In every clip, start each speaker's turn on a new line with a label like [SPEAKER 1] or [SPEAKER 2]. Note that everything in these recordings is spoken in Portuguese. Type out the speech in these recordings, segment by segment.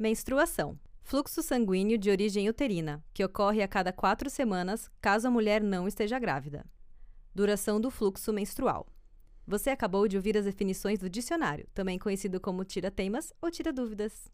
[SPEAKER 1] Menstruação. Fluxo sanguíneo de origem uterina, que ocorre a cada quatro semanas caso a mulher não esteja grávida. Duração do fluxo menstrual. Você acabou de ouvir as definições do dicionário, também conhecido como tira-teimas ou tira-dúvidas.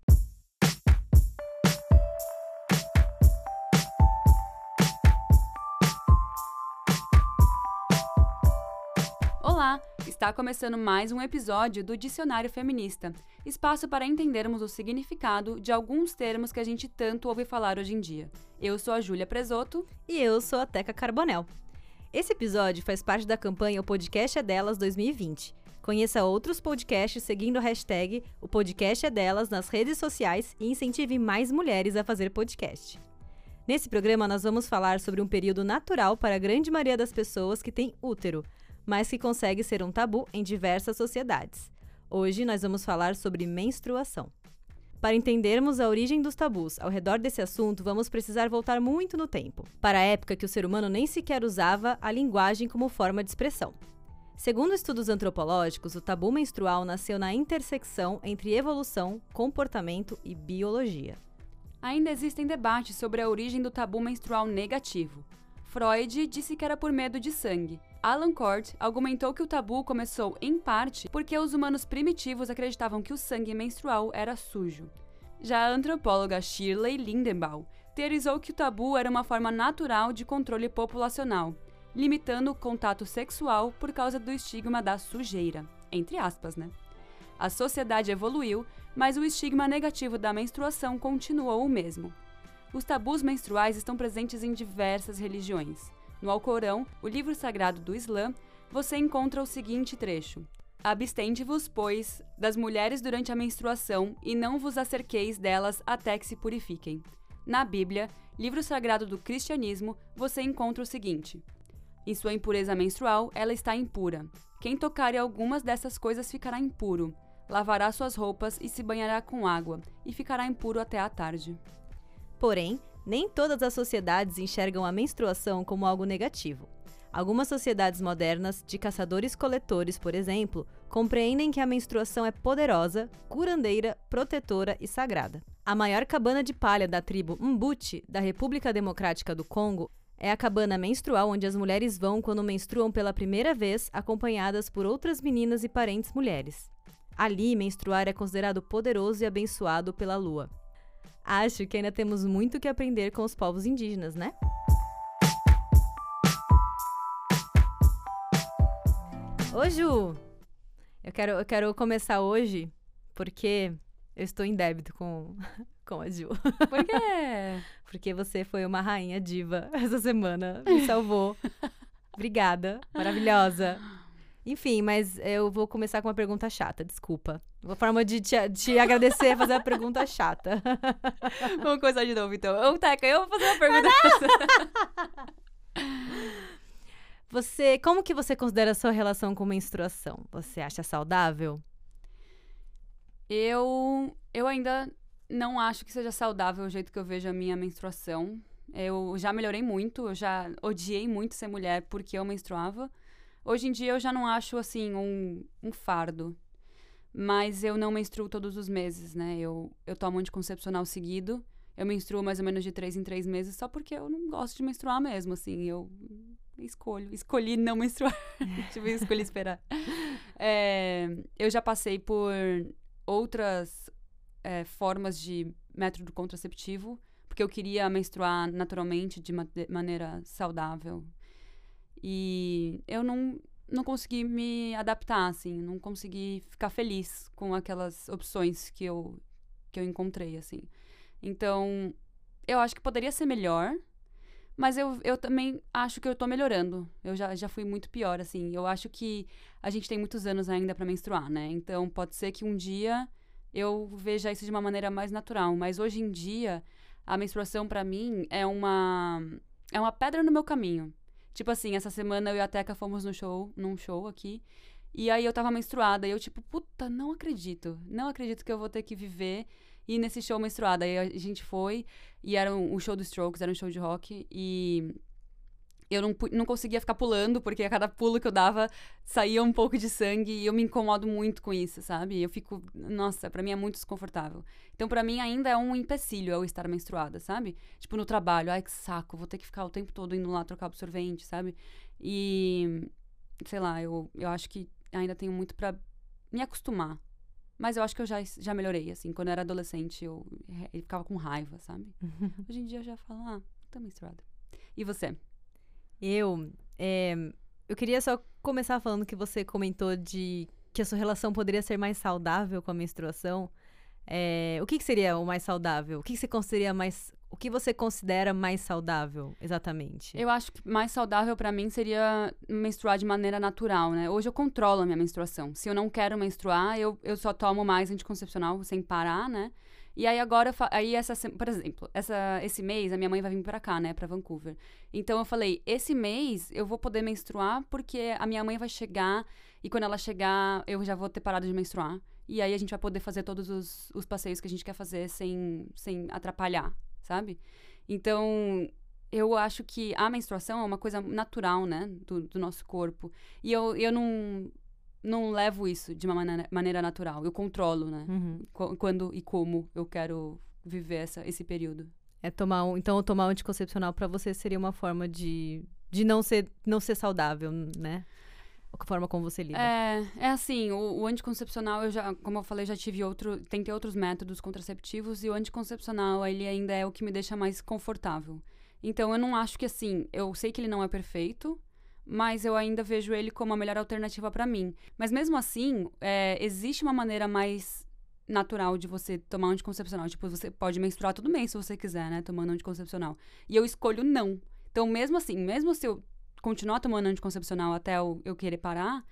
[SPEAKER 2] Está começando mais um episódio do Dicionário Feminista espaço para entendermos o significado de alguns termos que a gente tanto ouve falar hoje em dia. Eu sou a Júlia Presoto.
[SPEAKER 1] E eu sou a Teca Carbonel. Esse episódio faz parte da campanha O Podcast é Delas 2020. Conheça outros podcasts seguindo a hashtag O Podcast é Delas nas redes sociais e incentive mais mulheres a fazer podcast. Nesse programa, nós vamos falar sobre um período natural para a grande maioria das pessoas que tem útero, mas que consegue ser um tabu em diversas sociedades. Hoje nós vamos falar sobre menstruação. Para entendermos a origem dos tabus ao redor desse assunto, vamos precisar voltar muito no tempo, para a época que o ser humano nem sequer usava a linguagem como forma de expressão. Segundo estudos antropológicos, o tabu menstrual nasceu na intersecção entre evolução, comportamento e biologia.
[SPEAKER 2] Ainda existem debates sobre a origem do tabu menstrual negativo. Freud disse que era por medo de sangue, Alan Cord argumentou que o tabu começou, em parte, porque os humanos primitivos acreditavam que o sangue menstrual era sujo. Já a antropóloga Shirley Lindenbaum teorizou que o tabu era uma forma natural de controle populacional, limitando o contato sexual por causa do estigma da sujeira, entre aspas, né? A sociedade evoluiu, mas o estigma negativo da menstruação continuou o mesmo. Os tabus menstruais estão presentes em diversas religiões. No Alcorão, o livro sagrado do Islã, você encontra o seguinte trecho: Abstende-vos, pois, das mulheres durante a menstruação e não vos acerqueis delas até que se purifiquem. Na Bíblia, livro sagrado do cristianismo, você encontra o seguinte: Em sua impureza menstrual, ela está impura. Quem tocar em algumas dessas coisas ficará impuro. Lavará suas roupas e se banhará com água, e ficará impuro até a tarde.
[SPEAKER 1] Porém, nem todas as sociedades enxergam a menstruação como algo negativo. Algumas sociedades modernas, de caçadores-coletores, por exemplo, compreendem que a menstruação é poderosa, curandeira, protetora e sagrada. A maior cabana de palha da tribo Mbuti, da República Democrática do Congo, é a cabana menstrual onde as mulheres vão quando menstruam pela primeira vez, acompanhadas por outras meninas e parentes mulheres. Ali, menstruar é considerado poderoso e abençoado pela lua. Acho que ainda temos muito que aprender com os povos indígenas, né? Ô, Ju! Eu quero, eu quero começar hoje porque eu estou em débito com, com a Ju.
[SPEAKER 2] Por quê?
[SPEAKER 1] porque você foi uma rainha diva essa semana. Me salvou. Obrigada. Maravilhosa. Enfim, mas eu vou começar com uma pergunta chata, desculpa. Uma forma de te, te agradecer é fazer a pergunta chata.
[SPEAKER 2] Vamos começar de novo, então. Ô, Teca, eu vou fazer uma pergunta chata.
[SPEAKER 1] Você, como que você considera a sua relação com menstruação? Você acha saudável?
[SPEAKER 2] Eu, eu ainda não acho que seja saudável o jeito que eu vejo a minha menstruação. Eu já melhorei muito, eu já odiei muito ser mulher porque eu menstruava. Hoje em dia eu já não acho assim um, um fardo. Mas eu não menstruo todos os meses, né? Eu, eu tomo anticoncepcional seguido. Eu menstruo mais ou menos de três em três meses só porque eu não gosto de menstruar mesmo, assim. Eu escolho. Escolhi não menstruar. tipo, escolhi esperar. É, eu já passei por outras é, formas de método contraceptivo, porque eu queria menstruar naturalmente, de, ma de maneira saudável, e eu não, não consegui me adaptar, assim, não consegui ficar feliz com aquelas opções que eu, que eu encontrei, assim. Então, eu acho que poderia ser melhor, mas eu, eu também acho que eu tô melhorando. Eu já, já fui muito pior, assim. Eu acho que a gente tem muitos anos ainda para menstruar, né? Então, pode ser que um dia eu veja isso de uma maneira mais natural. Mas hoje em dia, a menstruação para mim é uma, é uma pedra no meu caminho. Tipo assim, essa semana eu e a Teca fomos no show, num show aqui. E aí eu tava menstruada. E eu, tipo, puta, não acredito. Não acredito que eu vou ter que viver e nesse show menstruada. Aí a gente foi. E era um, um show do Strokes, era um show de rock. E eu não, não conseguia ficar pulando, porque a cada pulo que eu dava saía um pouco de sangue e eu me incomodo muito com isso, sabe? Eu fico, nossa, para mim é muito desconfortável. Então, para mim ainda é um empecilho eu estar menstruada, sabe? Tipo no trabalho, ai que saco, vou ter que ficar o tempo todo indo lá trocar absorvente, sabe? E sei lá, eu, eu acho que ainda tenho muito para me acostumar. Mas eu acho que eu já, já melhorei, assim. Quando eu era adolescente, eu, eu ficava com raiva, sabe? Hoje em dia eu já falo, ah, tô menstruada. E você?
[SPEAKER 1] Eu, é, eu queria só começar falando que você comentou de que a sua relação poderia ser mais saudável com a menstruação. É, o que, que, seria o mais saudável? O que, que você consideraria mais o que você considera mais saudável, exatamente?
[SPEAKER 2] Eu acho que mais saudável para mim seria menstruar de maneira natural, né? Hoje eu controlo a minha menstruação. Se eu não quero menstruar, eu, eu só tomo mais anticoncepcional sem parar, né? E aí agora, aí essa, por exemplo, essa, esse mês a minha mãe vai vir para cá, né, para Vancouver. Então eu falei, esse mês eu vou poder menstruar porque a minha mãe vai chegar e quando ela chegar eu já vou ter parado de menstruar. E aí a gente vai poder fazer todos os, os passeios que a gente quer fazer sem, sem atrapalhar, sabe? Então, eu acho que a menstruação é uma coisa natural, né, do, do nosso corpo. E eu, eu não não levo isso de uma maneira, maneira natural. Eu controlo, né? Uhum. Quando e como eu quero viver essa, esse período.
[SPEAKER 1] É tomar um, então tomar um anticoncepcional para você seria uma forma de, de não ser não ser saudável, né? A forma como você lida.
[SPEAKER 2] É, é assim, o, o, anticoncepcional, eu já, como eu falei, já tive outro, tentei outros métodos contraceptivos e o anticoncepcional, ele ainda é o que me deixa mais confortável. Então eu não acho que assim, eu sei que ele não é perfeito, mas eu ainda vejo ele como a melhor alternativa para mim. Mas mesmo assim, é, existe uma maneira mais natural de você tomar um anticoncepcional. Tipo, você pode menstruar todo mês se você quiser, né? Tomando anticoncepcional. E eu escolho não. Então, mesmo assim, mesmo se eu continuar tomando anticoncepcional até eu, eu querer parar,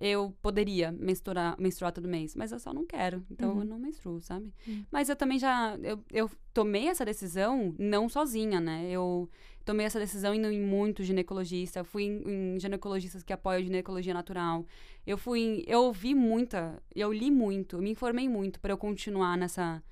[SPEAKER 2] eu poderia menstruar, menstruar todo mês, mas eu só não quero. Então uhum. eu não menstruo, sabe? Uhum. Mas eu também já. Eu, eu tomei essa decisão não sozinha, né? Eu tomei essa decisão indo em muito ginecologista. Fui em, em ginecologistas que apoiam a ginecologia natural. Eu fui. Em, eu ouvi muita. Eu li muito, eu me informei muito para eu continuar nessa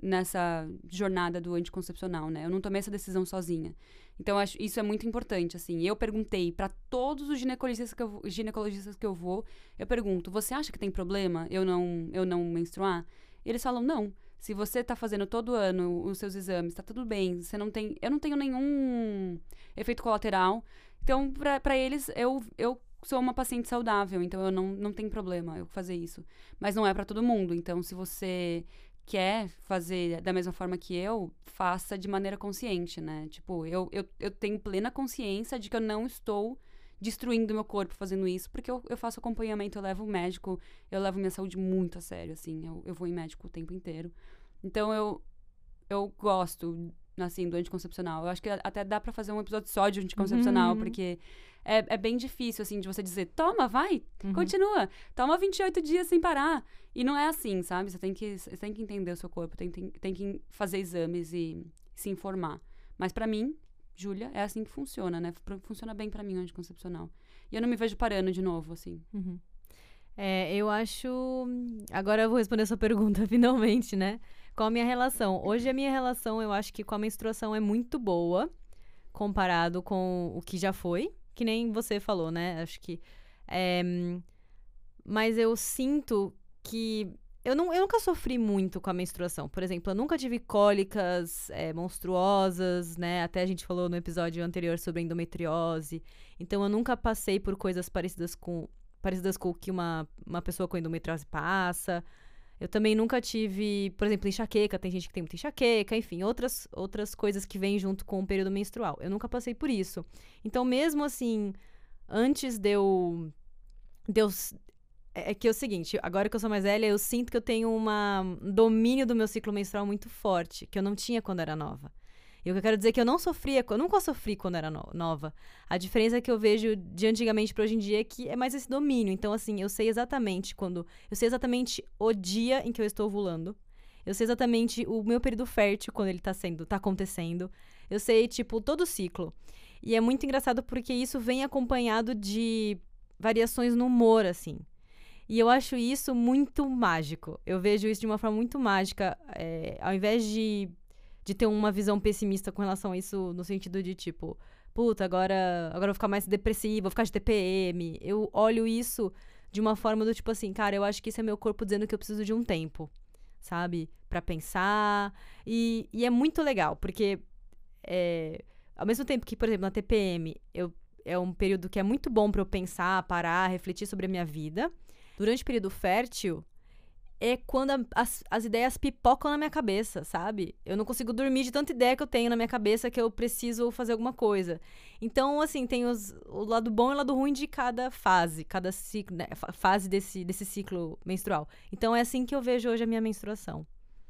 [SPEAKER 2] nessa jornada do anticoncepcional, né? Eu não tomei essa decisão sozinha. Então, acho isso é muito importante, assim. Eu perguntei para todos os ginecologistas que, eu, ginecologistas que eu vou, eu pergunto, você acha que tem problema eu não, eu não menstruar? Eles falam, não. Se você tá fazendo todo ano os seus exames, tá tudo bem. Você não tem... Eu não tenho nenhum efeito colateral. Então, para eles, eu, eu sou uma paciente saudável, então eu não, não tenho problema eu fazer isso. Mas não é para todo mundo. Então, se você quer fazer da mesma forma que eu, faça de maneira consciente, né? Tipo, eu, eu, eu tenho plena consciência de que eu não estou destruindo meu corpo fazendo isso, porque eu, eu faço acompanhamento, eu levo o médico, eu levo minha saúde muito a sério, assim, eu, eu vou em médico o tempo inteiro. Então eu, eu gosto, assim, do anticoncepcional. Eu acho que até dá para fazer um episódio só de anticoncepcional, uhum. porque é, é bem difícil, assim, de você dizer, toma, vai, uhum. continua, toma 28 dias sem parar. E não é assim, sabe? Você tem que, você tem que entender o seu corpo, tem, tem, tem que fazer exames e se informar. Mas para mim, Júlia, é assim que funciona, né? Funciona bem para mim o anticoncepcional. E eu não me vejo parando de novo, assim.
[SPEAKER 1] Uhum. É, eu acho. Agora eu vou responder a sua pergunta, finalmente, né? Qual a minha relação? Hoje a minha relação, eu acho que com a menstruação é muito boa, comparado com o que já foi que nem você falou, né? Acho que. É, mas eu sinto que. Eu, não, eu nunca sofri muito com a menstruação. Por exemplo, eu nunca tive cólicas é, monstruosas, né? Até a gente falou no episódio anterior sobre endometriose. Então, eu nunca passei por coisas parecidas com parecidas com o que uma, uma pessoa com endometriose passa. Eu também nunca tive, por exemplo, enxaqueca, tem gente que tem muita enxaqueca, enfim, outras, outras coisas que vêm junto com o período menstrual. Eu nunca passei por isso. Então, mesmo assim, antes de eu. De eu é, é que é o seguinte, agora que eu sou mais velha, eu sinto que eu tenho uma, um domínio do meu ciclo menstrual muito forte, que eu não tinha quando era nova. E o que eu quero dizer é que eu não sofria, eu nunca sofri quando era no, nova. A diferença que eu vejo de antigamente para hoje em dia é que é mais esse domínio. Então, assim, eu sei exatamente quando. Eu sei exatamente o dia em que eu estou ovulando. Eu sei exatamente o meu período fértil quando ele tá sendo, tá acontecendo. Eu sei, tipo, todo o ciclo. E é muito engraçado porque isso vem acompanhado de variações no humor, assim. E eu acho isso muito mágico. Eu vejo isso de uma forma muito mágica. É, ao invés de de ter uma visão pessimista com relação a isso, no sentido de tipo, puta, agora, agora eu vou ficar mais depressiva, vou ficar de TPM. Eu olho isso de uma forma do tipo assim, cara, eu acho que isso é meu corpo dizendo que eu preciso de um tempo, sabe? para pensar. E, e, é muito legal, porque é, ao mesmo tempo que, por exemplo, na TPM, eu, é um período que é muito bom para eu pensar, parar, refletir sobre a minha vida. Durante o período fértil, é quando a, as, as ideias pipocam na minha cabeça, sabe? Eu não consigo dormir de tanta ideia que eu tenho na minha cabeça que eu preciso fazer alguma coisa. Então, assim, tem os, o lado bom e o lado ruim de cada fase, cada ciclo, né, fase desse, desse ciclo menstrual. Então, é assim que eu vejo hoje a minha menstruação.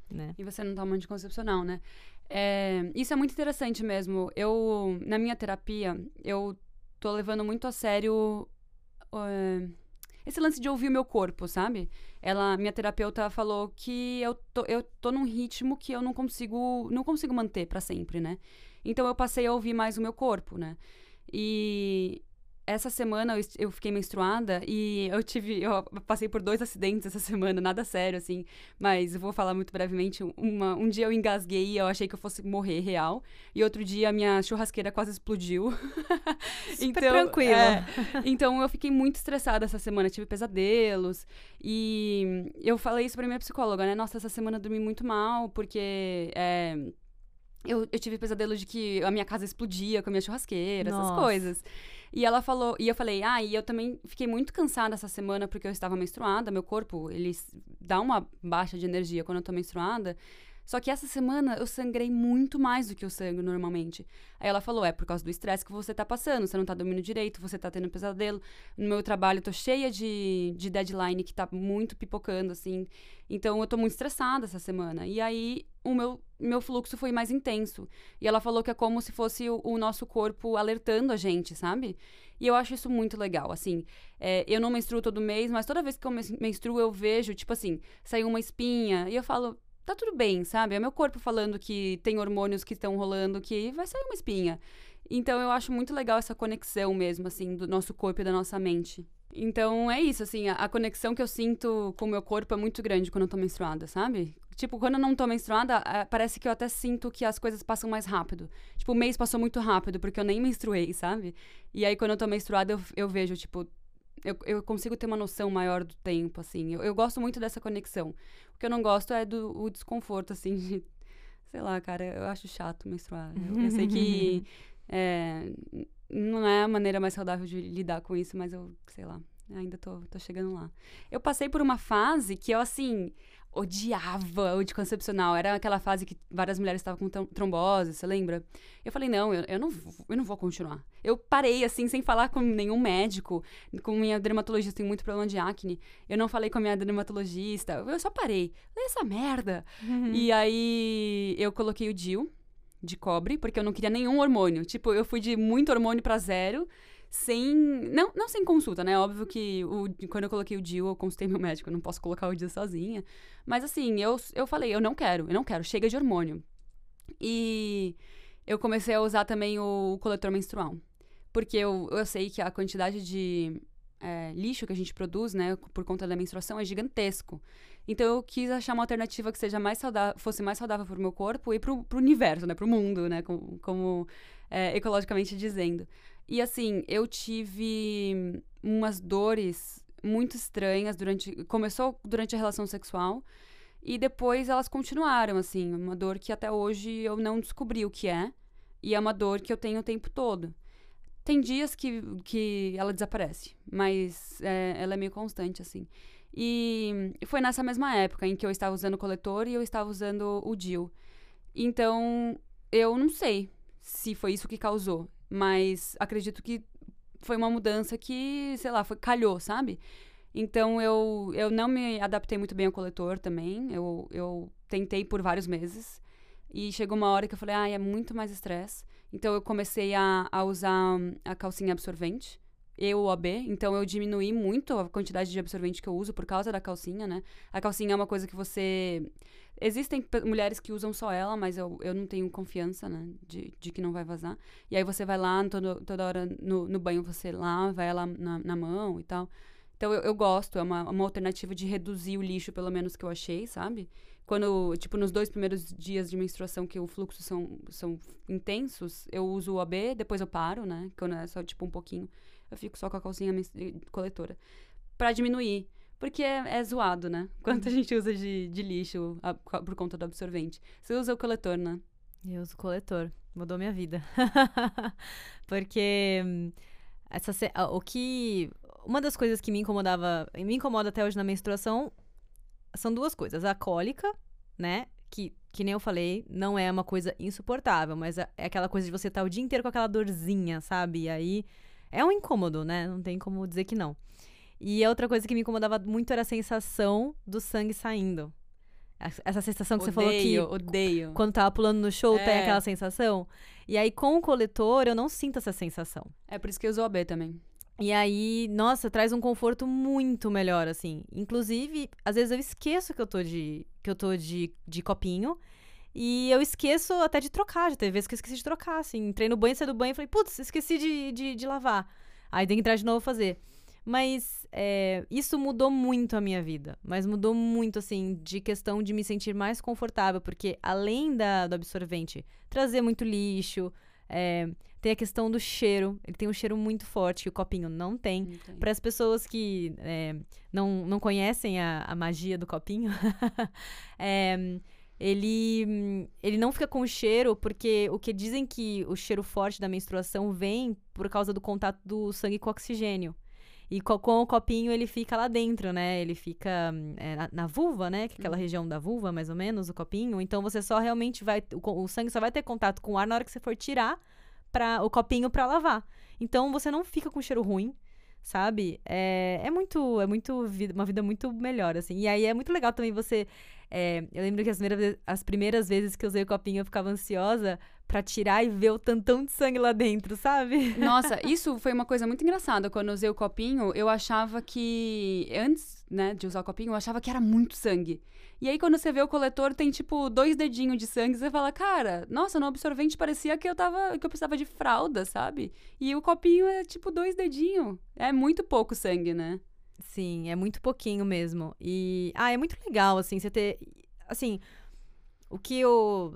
[SPEAKER 1] Né?
[SPEAKER 2] E você não toma anticoncepcional, né? É, isso é muito interessante mesmo. Eu, na minha terapia, eu tô levando muito a sério uh, esse lance de ouvir o meu corpo, sabe? Ela, minha terapeuta falou que eu tô, eu tô num ritmo que eu não consigo, não consigo manter para sempre, né? Então eu passei a ouvir mais o meu corpo, né? E essa semana eu, eu, fiquei menstruada e eu tive. Eu passei por dois acidentes essa semana, nada sério, assim. Mas eu vou falar muito brevemente. Uma, um dia eu engasguei e eu achei que eu fosse morrer real. E outro dia a minha churrasqueira quase explodiu.
[SPEAKER 1] Super então, tranquilo. É,
[SPEAKER 2] então eu fiquei muito estressada essa semana, tive pesadelos. E eu falei isso pra minha psicóloga, né? Nossa, essa semana eu dormi muito mal, porque. É, eu, eu tive pesadelo de que a minha casa explodia com a minha churrasqueira, Nossa. essas coisas. E ela falou, e eu falei, ah, e eu também fiquei muito cansada essa semana porque eu estava menstruada, meu corpo, ele dá uma baixa de energia quando eu tô menstruada. Só que essa semana eu sangrei muito mais do que eu sangro normalmente. Aí ela falou: é por causa do estresse que você tá passando, você não tá dormindo direito, você tá tendo pesadelo. No meu trabalho eu tô cheia de, de deadline que tá muito pipocando, assim. Então eu tô muito estressada essa semana. E aí o meu, meu fluxo foi mais intenso. E ela falou que é como se fosse o, o nosso corpo alertando a gente, sabe? E eu acho isso muito legal, assim. É, eu não menstruo todo mês, mas toda vez que eu menstruo eu vejo, tipo assim, saiu uma espinha. E eu falo, tá tudo bem, sabe? É meu corpo falando que tem hormônios que estão rolando, que vai sair uma espinha. Então eu acho muito legal essa conexão mesmo, assim, do nosso corpo e da nossa mente. Então é isso, assim, a, a conexão que eu sinto com o meu corpo é muito grande quando eu tô menstruada, sabe? Tipo, quando eu não tô menstruada, parece que eu até sinto que as coisas passam mais rápido. Tipo, o mês passou muito rápido, porque eu nem menstruei, sabe? E aí, quando eu tô menstruada, eu, eu vejo, tipo, eu, eu consigo ter uma noção maior do tempo, assim. Eu, eu gosto muito dessa conexão. O que eu não gosto é do o desconforto, assim, de. Sei lá, cara, eu acho chato menstruar. Eu, eu sei que. É, não é a maneira mais saudável de lidar com isso, mas eu, sei lá, ainda tô, tô chegando lá. Eu passei por uma fase que eu, assim, odiava o anticoncepcional. Era aquela fase que várias mulheres estavam com trombose, você lembra? Eu falei, não, eu, eu, não, eu não vou continuar. Eu parei, assim, sem falar com nenhum médico, com minha dermatologista, tem muito problema de acne. Eu não falei com a minha dermatologista, eu só parei. Falei, essa merda. Uhum. E aí, eu coloquei o DIL de cobre, porque eu não queria nenhum hormônio. Tipo, eu fui de muito hormônio para zero sem. Não, não sem consulta, né? Óbvio que o, quando eu coloquei o DIU, eu consultei meu médico, eu não posso colocar o DIU sozinha. Mas assim, eu, eu falei, eu não quero, eu não quero, chega de hormônio. E eu comecei a usar também o coletor menstrual. Porque eu, eu sei que a quantidade de é, lixo que a gente produz, né, por conta da menstruação, é gigantesco. Então eu quis achar uma alternativa que seja mais saudável, fosse mais saudável para o meu corpo e para o universo, né, para o mundo, né, como, como é, ecologicamente dizendo. E assim, eu tive umas dores muito estranhas durante. Começou durante a relação sexual. E depois elas continuaram, assim. Uma dor que até hoje eu não descobri o que é. E é uma dor que eu tenho o tempo todo. Tem dias que, que ela desaparece, mas é, ela é meio constante, assim. E foi nessa mesma época em que eu estava usando o coletor e eu estava usando o DIL. Então, eu não sei se foi isso que causou. Mas acredito que foi uma mudança que, sei lá, foi, calhou, sabe? Então eu, eu não me adaptei muito bem ao coletor também. Eu, eu tentei por vários meses. E chegou uma hora que eu falei, ah, é muito mais estresse. Então eu comecei a, a usar a calcinha absorvente eu OB, então eu diminuí muito a quantidade de absorvente que eu uso por causa da calcinha, né? A calcinha é uma coisa que você. Existem mulheres que usam só ela, mas eu, eu não tenho confiança, né? De, de que não vai vazar. E aí você vai lá, todo, toda hora no, no banho você lava ela na, na mão e tal. Então eu, eu gosto, é uma, uma alternativa de reduzir o lixo, pelo menos que eu achei, sabe? quando, tipo, nos dois primeiros dias de menstruação que o fluxo são, são intensos, eu uso o AB, depois eu paro, né? Quando é só, tipo, um pouquinho, eu fico só com a calcinha coletora. Pra diminuir. Porque é, é zoado, né? Quanto a gente usa de, de lixo a, por conta do absorvente. Você usa o coletor, né?
[SPEAKER 1] Eu uso coletor. Mudou minha vida. Porque hum, essa, o que. Uma das coisas que me incomodava, e me incomoda até hoje na menstruação, são duas coisas. A cólica, né? Que, que nem eu falei, não é uma coisa insuportável, mas é, é aquela coisa de você estar tá o dia inteiro com aquela dorzinha, sabe? E aí é um incômodo, né? Não tem como dizer que não. E outra coisa que me incomodava muito era a sensação do sangue saindo. Essa sensação que
[SPEAKER 2] odeio,
[SPEAKER 1] você falou que.
[SPEAKER 2] Odeio.
[SPEAKER 1] Quando tava pulando no show,
[SPEAKER 2] é.
[SPEAKER 1] tem aquela sensação. E aí, com o coletor, eu não sinto essa sensação.
[SPEAKER 2] É por isso que eu uso o AB também.
[SPEAKER 1] E aí, nossa, traz um conforto muito melhor, assim. Inclusive, às vezes eu esqueço que eu tô de, que eu tô de, de copinho. E eu esqueço até de trocar. Já teve vezes que eu esqueci de trocar, assim. Entrei no banho, saí do banho e falei, putz, esqueci de, de, de lavar. Aí tem que entrar de novo fazer. Mas é, isso mudou muito a minha vida. Mas mudou muito, assim, de questão de me sentir mais confortável. Porque além da, do absorvente trazer muito lixo, é, tem a questão do cheiro. Ele tem um cheiro muito forte que o copinho não tem. Para as pessoas que é, não, não conhecem a, a magia do copinho, é, ele, ele não fica com cheiro porque o que dizem que o cheiro forte da menstruação vem por causa do contato do sangue com oxigênio. E com, com, o copinho ele fica lá dentro, né? Ele fica é, na, na, vulva, né? Que é aquela uhum. região da vulva, mais ou menos, o copinho. Então você só realmente vai. O, o sangue só vai ter contato com o ar na hora que você for tirar pra, o copinho para lavar. Então você não fica com cheiro ruim sabe? É, é muito, é muito vida, uma vida muito melhor, assim. E aí é muito legal também você. É, eu lembro que as primeiras, as primeiras vezes que eu usei o copinho eu ficava ansiosa para tirar e ver o tantão de sangue lá dentro, sabe?
[SPEAKER 2] Nossa, isso foi uma coisa muito engraçada. Quando eu usei o copinho, eu achava que. Antes, né, de usar o copinho, eu achava que era muito sangue. E aí, quando você vê o coletor, tem tipo dois dedinhos de sangue, você fala, cara, nossa, no absorvente parecia que eu tava. que eu precisava de fralda, sabe? E o copinho é tipo dois dedinhos. É muito pouco sangue, né?
[SPEAKER 1] Sim, é muito pouquinho mesmo. E. Ah, é muito legal, assim, você ter. Assim, o que o,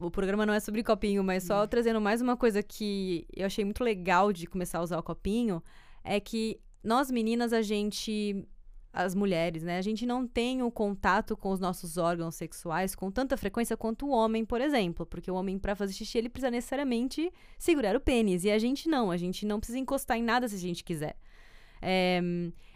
[SPEAKER 1] o programa não é sobre copinho, mas só hum. trazendo mais uma coisa que eu achei muito legal de começar a usar o copinho é que nós meninas a gente as mulheres, né? A gente não tem o contato com os nossos órgãos sexuais com tanta frequência quanto o homem, por exemplo, porque o homem para fazer xixi ele precisa necessariamente segurar o pênis e a gente não, a gente não precisa encostar em nada se a gente quiser. É,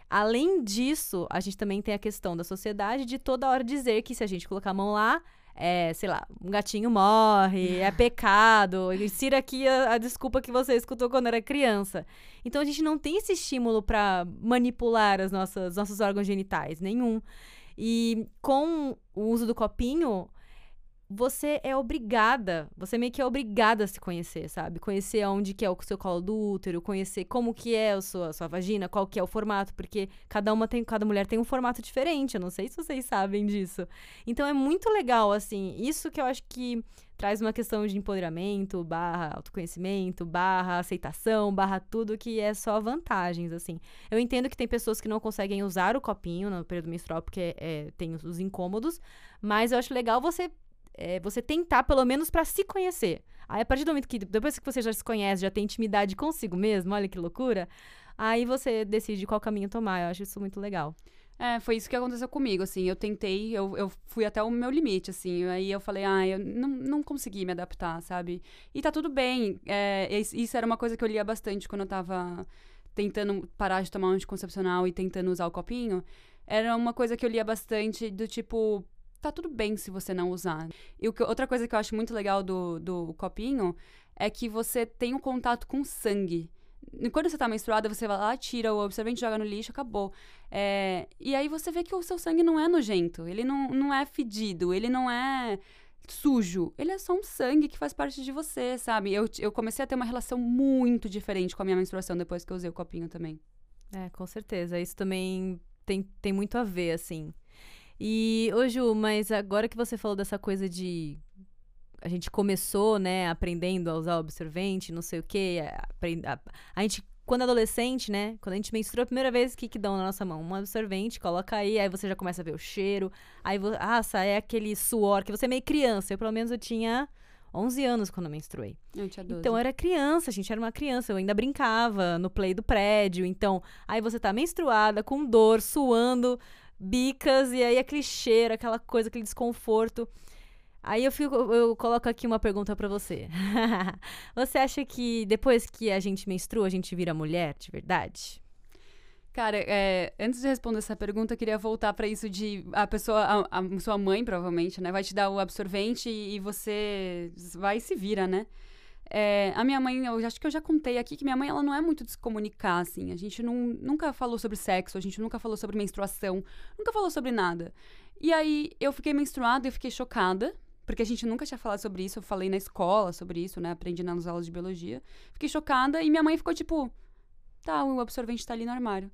[SPEAKER 1] além disso, a gente também tem a questão da sociedade de toda hora dizer que se a gente colocar a mão lá, é, sei lá, um gatinho morre, é pecado, insira aqui a, a, desculpa que você escutou quando era criança. Então a gente não tem esse estímulo para manipular as nossas nossos órgãos genitais, nenhum. E com o uso do copinho, você é obrigada, você meio que é obrigada a se conhecer, sabe? Conhecer onde que é o seu colo do útero, conhecer como que é a sua, a sua vagina, qual que é o formato, porque cada uma tem, cada mulher tem um formato diferente, eu não sei se vocês sabem disso. Então é muito legal, assim, isso que eu acho que traz uma questão de empoderamento, barra autoconhecimento, barra aceitação, barra tudo que é só vantagens, assim. Eu entendo que tem pessoas que não conseguem usar o copinho no período menstrual porque é, tem os incômodos, mas eu acho legal você é, você tentar, pelo menos, para se conhecer. Aí, a partir do momento que, depois que você já se conhece, já tem intimidade consigo mesmo, olha que loucura, aí você decide qual caminho tomar. Eu acho isso muito legal.
[SPEAKER 2] É, foi isso que aconteceu comigo, assim, eu tentei, eu, eu fui até o meu limite, assim, aí eu falei, ah, eu não, não consegui me adaptar, sabe? E tá tudo bem, é, isso era uma coisa que eu lia bastante quando eu tava tentando parar de tomar um anticoncepcional e tentando usar o copinho, era uma coisa que eu lia bastante do tipo, tá tudo bem se você não usar. E que, outra coisa que eu acho muito legal do, do copinho é que você tem um contato com sangue. Quando você tá menstruada, você vai lá, tira o absorvente, joga no lixo, acabou. É, e aí você vê que o seu sangue não é nojento, ele não, não é fedido, ele não é sujo. Ele é só um sangue que faz parte de você, sabe? Eu, eu comecei a ter uma relação muito diferente com a minha menstruação depois que eu usei o copinho também.
[SPEAKER 1] É, com certeza. Isso também tem, tem muito a ver, assim. E, ô Ju, mas agora que você falou dessa coisa de. A gente começou, né, aprendendo a usar o absorvente, não sei o quê. A, a, a gente quando adolescente, né? Quando a gente menstrua a primeira vez, o que, que dão na nossa mão? Um absorvente, coloca aí, aí você já começa a ver o cheiro. Aí, ah, é aquele suor, que você é meio criança. Eu, pelo menos, eu tinha 11 anos quando eu menstruei.
[SPEAKER 2] Eu tinha 12.
[SPEAKER 1] Então, eu era criança, a gente era uma criança. Eu ainda brincava no play do prédio. Então, aí você tá menstruada, com dor, suando, bicas, e aí aquele cheiro, aquela coisa, aquele desconforto. Aí eu, fico, eu coloco aqui uma pergunta para você. você acha que depois que a gente menstrua, a gente vira mulher de verdade?
[SPEAKER 2] Cara, é, antes de responder essa pergunta, eu queria voltar para isso de a pessoa, a, a, sua mãe provavelmente, né, vai te dar o absorvente e, e você vai e se vira, né? É, a minha mãe, eu acho que eu já contei aqui que minha mãe ela não é muito de se comunicar, assim. A gente não, nunca falou sobre sexo, a gente nunca falou sobre menstruação, nunca falou sobre nada. E aí eu fiquei menstruada e fiquei chocada, porque a gente nunca tinha falado sobre isso. Eu falei na escola sobre isso, né? Aprendi nas aulas de biologia. Fiquei chocada e minha mãe ficou tipo: tá, o absorvente tá ali no armário.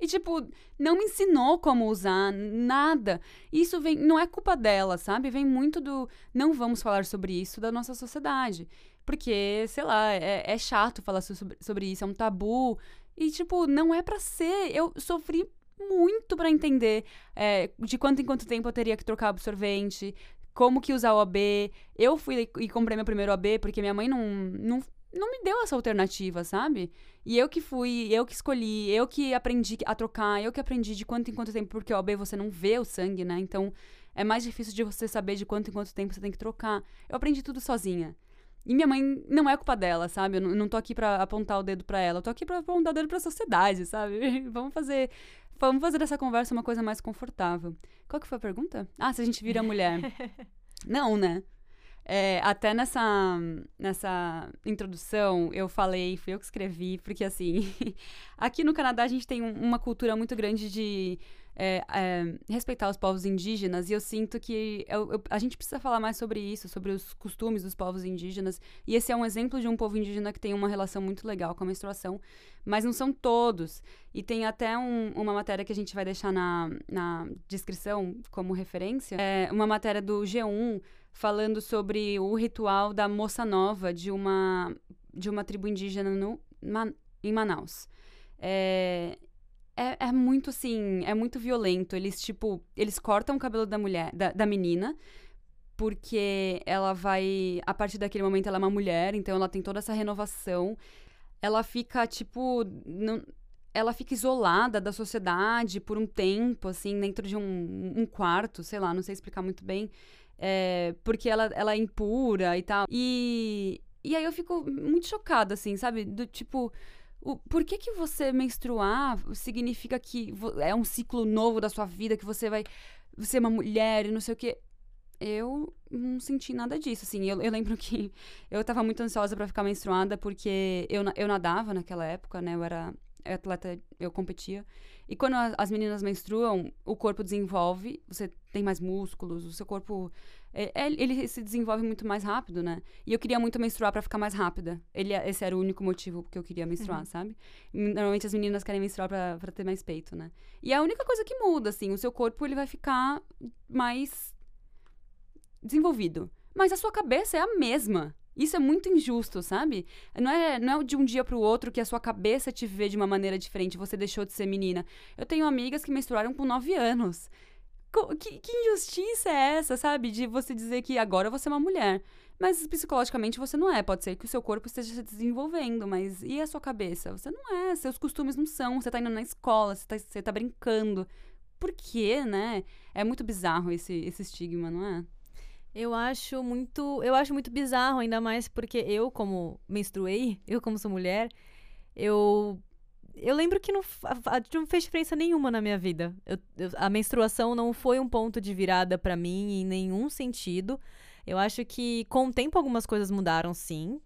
[SPEAKER 2] E, tipo, não me ensinou como usar, nada. Isso vem, não é culpa dela, sabe? Vem muito do não vamos falar sobre isso da nossa sociedade. Porque, sei lá, é, é chato falar sobre, sobre isso, é um tabu. E, tipo, não é para ser. Eu sofri muito para entender é, de quanto em quanto tempo eu teria que trocar absorvente, como que usar o AB. Eu fui e comprei meu primeiro AB porque minha mãe não, não, não me deu essa alternativa, sabe? E eu que fui, eu que escolhi, eu que aprendi a trocar, eu que aprendi de quanto em quanto tempo, porque o AB você não vê o sangue, né? Então é mais difícil de você saber de quanto em quanto tempo você tem que trocar. Eu aprendi tudo sozinha. E minha mãe não é culpa dela, sabe? Eu não, não tô aqui pra apontar o dedo pra ela, eu tô aqui pra apontar o dedo pra sociedade, sabe? Vamos fazer. Vamos fazer dessa conversa uma coisa mais confortável. Qual que foi a pergunta? Ah, se a gente vira mulher. não, né? É, até nessa, nessa introdução eu falei, fui eu que escrevi, porque assim, aqui no Canadá a gente tem um, uma cultura muito grande de é, é, respeitar os povos indígenas e eu sinto que eu, eu, a gente precisa falar mais sobre isso, sobre os costumes dos povos indígenas. E esse é um exemplo de um povo indígena que tem uma relação muito legal com a menstruação, mas não são todos. E tem até um, uma matéria que a gente vai deixar na, na descrição como referência, é uma matéria do G1 falando sobre o ritual da moça nova de uma, de uma tribo indígena no, em Manaus. É, é, é, muito assim, é muito violento. Eles, tipo, eles cortam o cabelo da mulher, da, da menina, porque ela vai. A partir daquele momento ela é uma mulher, então ela tem toda essa renovação. Ela fica, tipo. Não, ela fica isolada da sociedade por um tempo, assim, dentro de um, um quarto, sei lá, não sei explicar muito bem. É, porque ela, ela é impura e tal. E, e aí eu fico muito chocada, assim, sabe? Do tipo o, por que, que você menstruar significa que é um ciclo novo da sua vida, que você vai ser uma mulher e não sei o quê? Eu não senti nada disso, assim. Eu, eu lembro que eu tava muito ansiosa para ficar menstruada porque eu, eu nadava naquela época, né? Eu era atleta, eu competia. E quando as meninas menstruam, o corpo desenvolve, você tem mais músculos, o seu corpo é, é, ele se desenvolve muito mais rápido, né? E eu queria muito menstruar para ficar mais rápida. Ele, esse era o único motivo que eu queria menstruar, uhum. sabe? Normalmente as meninas querem menstruar pra, pra ter mais peito, né? E é a única coisa que muda, assim. O seu corpo, ele vai ficar mais desenvolvido. Mas a sua cabeça é a mesma. Isso é muito injusto, sabe? Não é, não é de um dia para o outro que a sua cabeça te vê de uma maneira diferente, você deixou de ser menina. Eu tenho amigas que menstruaram com 9 anos. Que, que, injustiça é essa, sabe? De você dizer que agora você é uma mulher. Mas psicologicamente você não é. Pode ser que o seu corpo esteja se desenvolvendo, mas e a sua cabeça? Você não é. Seus costumes não são. Você tá indo na escola, você tá, você tá brincando. Por quê, né? É muito bizarro esse, esse estigma, não é?
[SPEAKER 1] Eu acho muito, eu acho muito bizarro, ainda mais porque eu, como menstruei, eu como sou mulher, eu eu lembro que não, não fez diferença nenhuma na minha vida. Eu, eu, a menstruação não foi um ponto de virada para mim em nenhum sentido. Eu acho que com o tempo algumas coisas mudaram, sim.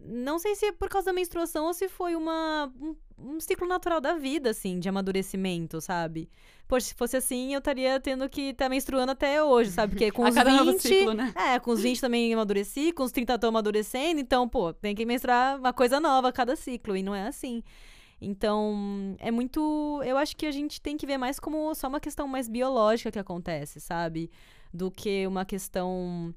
[SPEAKER 1] Não sei se é por causa da menstruação ou se foi uma, um, um ciclo natural da vida, assim, de amadurecimento, sabe? Poxa, se fosse assim, eu estaria tendo que estar tá menstruando até hoje, sabe? Porque com os 20.
[SPEAKER 2] Ciclo, né?
[SPEAKER 1] É, com os 20 também amadureci, com os 30 tô amadurecendo, então, pô, tem que menstruar uma coisa nova a cada ciclo, e não é assim. Então, é muito. Eu acho que a gente tem que ver mais como só uma questão mais biológica que acontece, sabe? Do que uma questão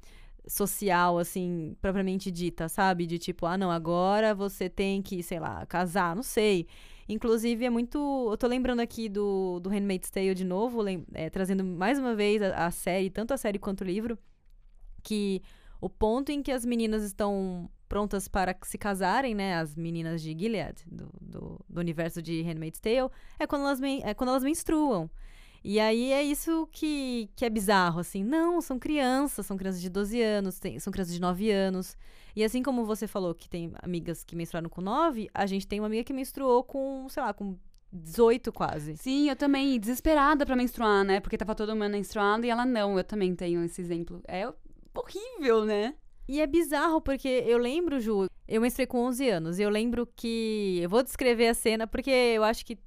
[SPEAKER 1] social, assim, propriamente dita, sabe? De tipo, ah, não, agora você tem que, sei lá, casar, não sei. Inclusive, é muito. Eu tô lembrando aqui do, do Handmaid's Tale de novo, é, trazendo mais uma vez a, a série, tanto a série quanto o livro, que o ponto em que as meninas estão prontas para se casarem, né? As meninas de Gilead, do, do, do universo de Handmaid's Tale, é quando elas, é quando elas menstruam. E aí é isso que, que é bizarro, assim. Não, são crianças, são crianças de 12 anos, tem, são crianças de 9 anos. E assim como você falou que tem amigas que menstruaram com 9, a gente tem uma amiga que menstruou com, sei lá, com 18 quase.
[SPEAKER 2] Sim, eu também, desesperada para menstruar, né? Porque tava todo mundo menstruando e ela não. Eu também tenho esse exemplo. É horrível, né?
[SPEAKER 1] E é bizarro porque eu lembro, Ju, eu menstruei com 11 anos e eu lembro que eu vou descrever a cena porque eu acho que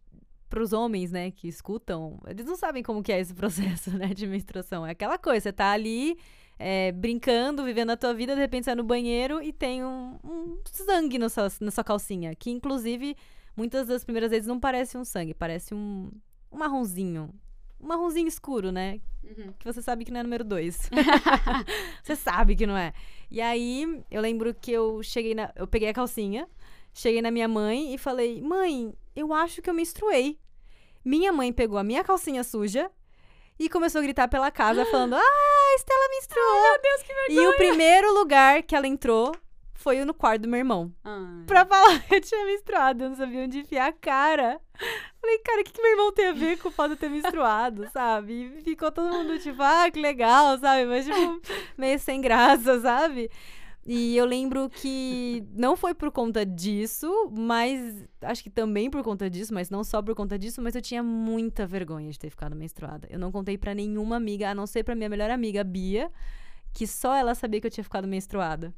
[SPEAKER 1] para os homens, né, que escutam, eles não sabem como que é esse processo, né, de menstruação. É aquela coisa, você tá ali é, brincando, vivendo a tua vida, de repente você vai no banheiro e tem um, um sangue na sua, na sua calcinha, que inclusive muitas das primeiras vezes não parece um sangue, parece um, um marronzinho. Um marronzinho escuro, né? Uhum. Que você sabe que não é número dois. você sabe que não é. E aí, eu lembro que eu cheguei na. Eu peguei a calcinha, cheguei na minha mãe e falei: Mãe, eu acho que eu menstruei. Minha mãe pegou a minha calcinha suja e começou a gritar pela casa, falando: Ah, Estela menstruou! Ai,
[SPEAKER 2] meu Deus, que vergonha!
[SPEAKER 1] E o primeiro lugar que ela entrou foi no quarto do meu irmão. Ai. Pra falar que eu tinha menstruado, eu não sabia onde enfiar a cara. Falei, cara, o que, que meu irmão tem a ver com o fato de ter menstruado, sabe? E ficou todo mundo tipo, ah, que legal, sabe? Mas, tipo, meio sem graça, sabe? E eu lembro que não foi por conta disso, mas acho que também por conta disso, mas não só por conta disso, mas eu tinha muita vergonha de ter ficado menstruada. Eu não contei para nenhuma amiga, a não ser para minha melhor amiga, Bia, que só ela sabia que eu tinha ficado menstruada.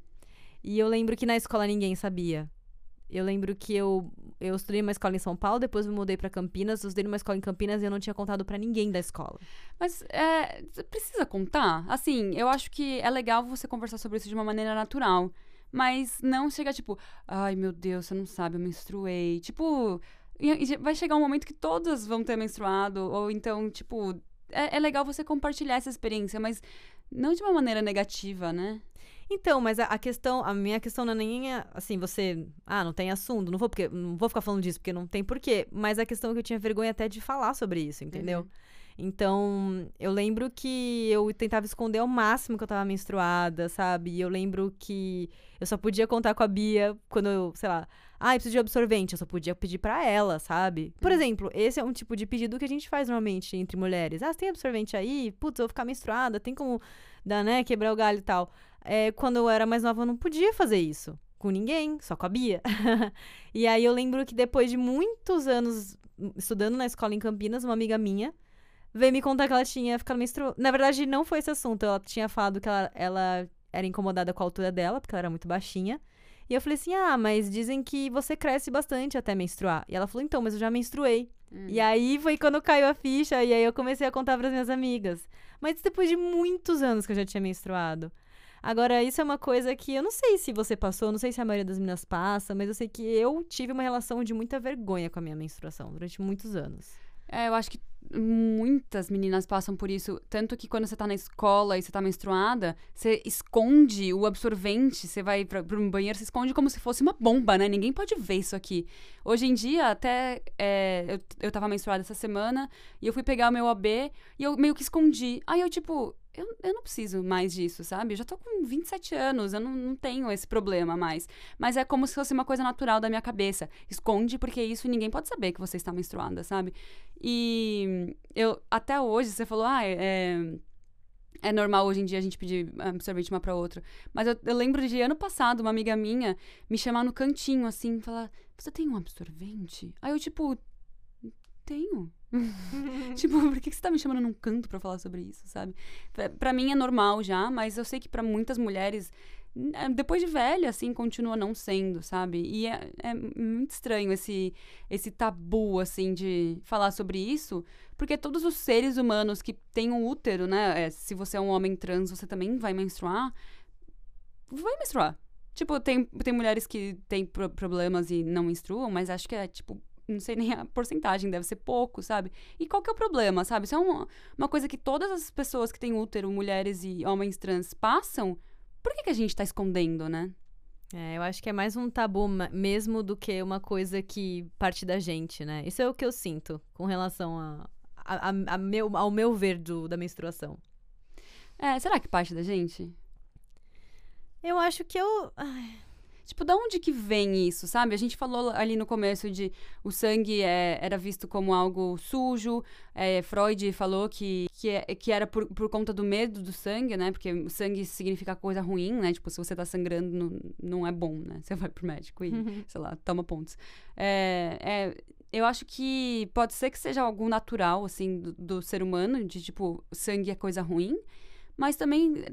[SPEAKER 1] E eu lembro que na escola ninguém sabia. Eu lembro que eu, eu estudei uma escola em São Paulo, depois me mudei para Campinas, eu estudei numa escola em Campinas e eu não tinha contado para ninguém da escola.
[SPEAKER 2] Mas é, precisa contar? Assim, eu acho que é legal você conversar sobre isso de uma maneira natural. Mas não chega tipo, ai meu Deus, você não sabe, eu menstruei. Tipo, vai chegar um momento que todas vão ter menstruado, ou então, tipo, é, é legal você compartilhar essa experiência, mas não de uma maneira negativa, né?
[SPEAKER 1] Então, mas a, a, questão, a minha questão não é nem assim, você, ah, não tem assunto, não vou porque não vou ficar falando disso porque não tem porquê, mas a questão é que eu tinha vergonha até de falar sobre isso, entendeu? Uhum. Então, eu lembro que eu tentava esconder ao máximo que eu tava menstruada, sabe? E eu lembro que eu só podia contar com a Bia quando eu, sei lá, ah, eu preciso de absorvente, eu só podia pedir para ela, sabe? Por uhum. exemplo, esse é um tipo de pedido que a gente faz normalmente entre mulheres. Ah, você tem absorvente aí? Putz, eu vou ficar menstruada, tem como dar, né, quebrar o galho e tal é, quando eu era mais nova, eu não podia fazer isso com ninguém, só com a Bia. e aí eu lembro que depois de muitos anos estudando na escola em Campinas, uma amiga minha veio me contar que ela tinha ficado menstruada. Na verdade, não foi esse assunto. Ela tinha falado que ela, ela era incomodada com a altura dela, porque ela era muito baixinha. E eu falei assim: ah, mas dizem que você cresce bastante até menstruar. E ela falou: então, mas eu já menstruei. Hum. E aí foi quando caiu a ficha, e aí eu comecei a contar para as minhas amigas. Mas depois de muitos anos que eu já tinha menstruado. Agora, isso é uma coisa que eu não sei se você passou, não sei se a maioria das meninas passa, mas eu sei que eu tive uma relação de muita vergonha com a minha menstruação durante muitos anos.
[SPEAKER 2] É, eu acho que muitas meninas passam por isso. Tanto que quando você tá na escola e você tá menstruada, você esconde o absorvente, você vai pra, pra um banheiro, você esconde como se fosse uma bomba, né? Ninguém pode ver isso aqui. Hoje em dia, até é, eu, eu tava menstruada essa semana e eu fui pegar o meu AB e eu meio que escondi. Aí eu, tipo, eu, eu não preciso mais disso, sabe? Eu já tô com 27 anos, eu não, não tenho esse problema mais. Mas é como se fosse uma coisa natural da minha cabeça. Esconde, porque isso ninguém pode saber que você está menstruada, sabe? E eu, até hoje, você falou, ah, é, é normal hoje em dia a gente pedir absorvente uma pra outra. Mas eu, eu, lembro de ano passado, uma amiga minha me chamar no cantinho, assim, falar: Você tem um absorvente? Aí eu, tipo, tenho. tipo, por que você tá me chamando num canto para falar sobre isso, sabe? para mim é normal já, mas eu sei que para muitas mulheres, é, depois de velha, assim, continua não sendo, sabe? E é, é muito estranho esse, esse tabu, assim, de falar sobre isso, porque todos os seres humanos que têm um útero, né? É, se você é um homem trans, você também vai menstruar. Vai menstruar. Tipo, tem, tem mulheres que têm pro problemas e não menstruam, mas acho que é, tipo, não sei nem a porcentagem, deve ser pouco, sabe? E qual que é o problema, sabe? Isso é uma, uma coisa que todas as pessoas que têm útero, mulheres e homens trans, passam. por que, que a gente tá escondendo, né?
[SPEAKER 1] É, eu acho que é mais um tabu mesmo do que uma coisa que parte da gente, né? Isso é o que eu sinto com relação a, a, a, meu, ao meu ver do, da menstruação.
[SPEAKER 2] É, será que parte da gente?
[SPEAKER 1] Eu acho que eu. Ai.
[SPEAKER 2] Tipo, da onde que vem isso, sabe? A gente falou ali no começo de o sangue é, era visto como algo sujo. É, Freud falou que, que, é, que era por, por conta do medo do sangue, né? Porque o sangue significa coisa ruim, né? Tipo, se você tá sangrando, não, não é bom, né? Você vai pro médico e, uhum. sei lá, toma pontos. É, é, eu acho que pode ser que seja algo natural, assim, do, do ser humano, de tipo, sangue é coisa ruim. Mas também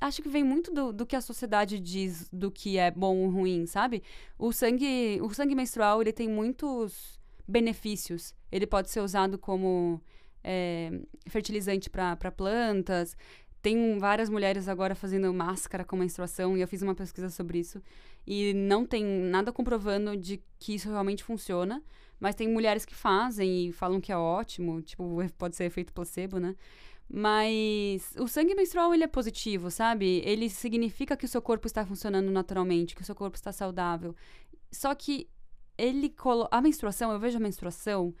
[SPEAKER 2] acho que vem muito do, do que a sociedade diz do que é bom ou ruim, sabe? O sangue, o sangue menstrual, ele tem muitos benefícios. Ele pode ser usado como é, fertilizante para plantas. Tem várias mulheres agora fazendo máscara com menstruação e eu fiz uma pesquisa sobre isso. E não tem nada comprovando de que isso realmente funciona. Mas tem mulheres que fazem e falam que é ótimo. Tipo, pode ser efeito placebo, né? Mas o sangue menstrual ele é positivo, sabe? Ele significa que o seu corpo está funcionando naturalmente, que o seu corpo está saudável. Só que ele colo a menstruação, eu vejo a menstruação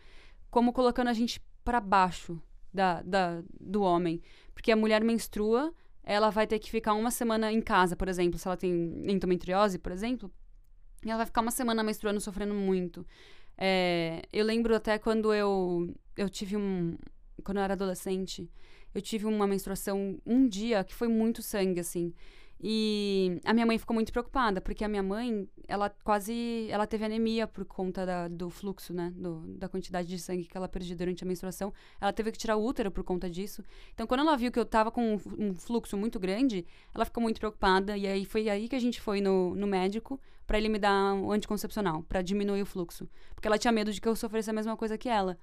[SPEAKER 2] como colocando a gente para baixo da, da, do homem, porque a mulher menstrua, ela vai ter que ficar uma semana em casa, por exemplo, se ela tem endometriose, por exemplo, ela vai ficar uma semana menstruando, sofrendo muito. É, eu lembro até quando eu, eu tive um. Quando eu era adolescente, eu tive uma menstruação um dia que foi muito sangue, assim. E a minha mãe ficou muito preocupada, porque a minha mãe, ela quase, ela teve anemia por conta da, do fluxo, né, do, da quantidade de sangue que ela perdia durante a menstruação. Ela teve que tirar o útero por conta disso. Então, quando ela viu que eu tava com um, fluxo muito grande, ela ficou muito preocupada. E aí foi aí que a gente foi no, no médico para ele me dar um anticoncepcional, para diminuir o fluxo. Porque ela tinha medo de que eu sofresse a mesma coisa que ela.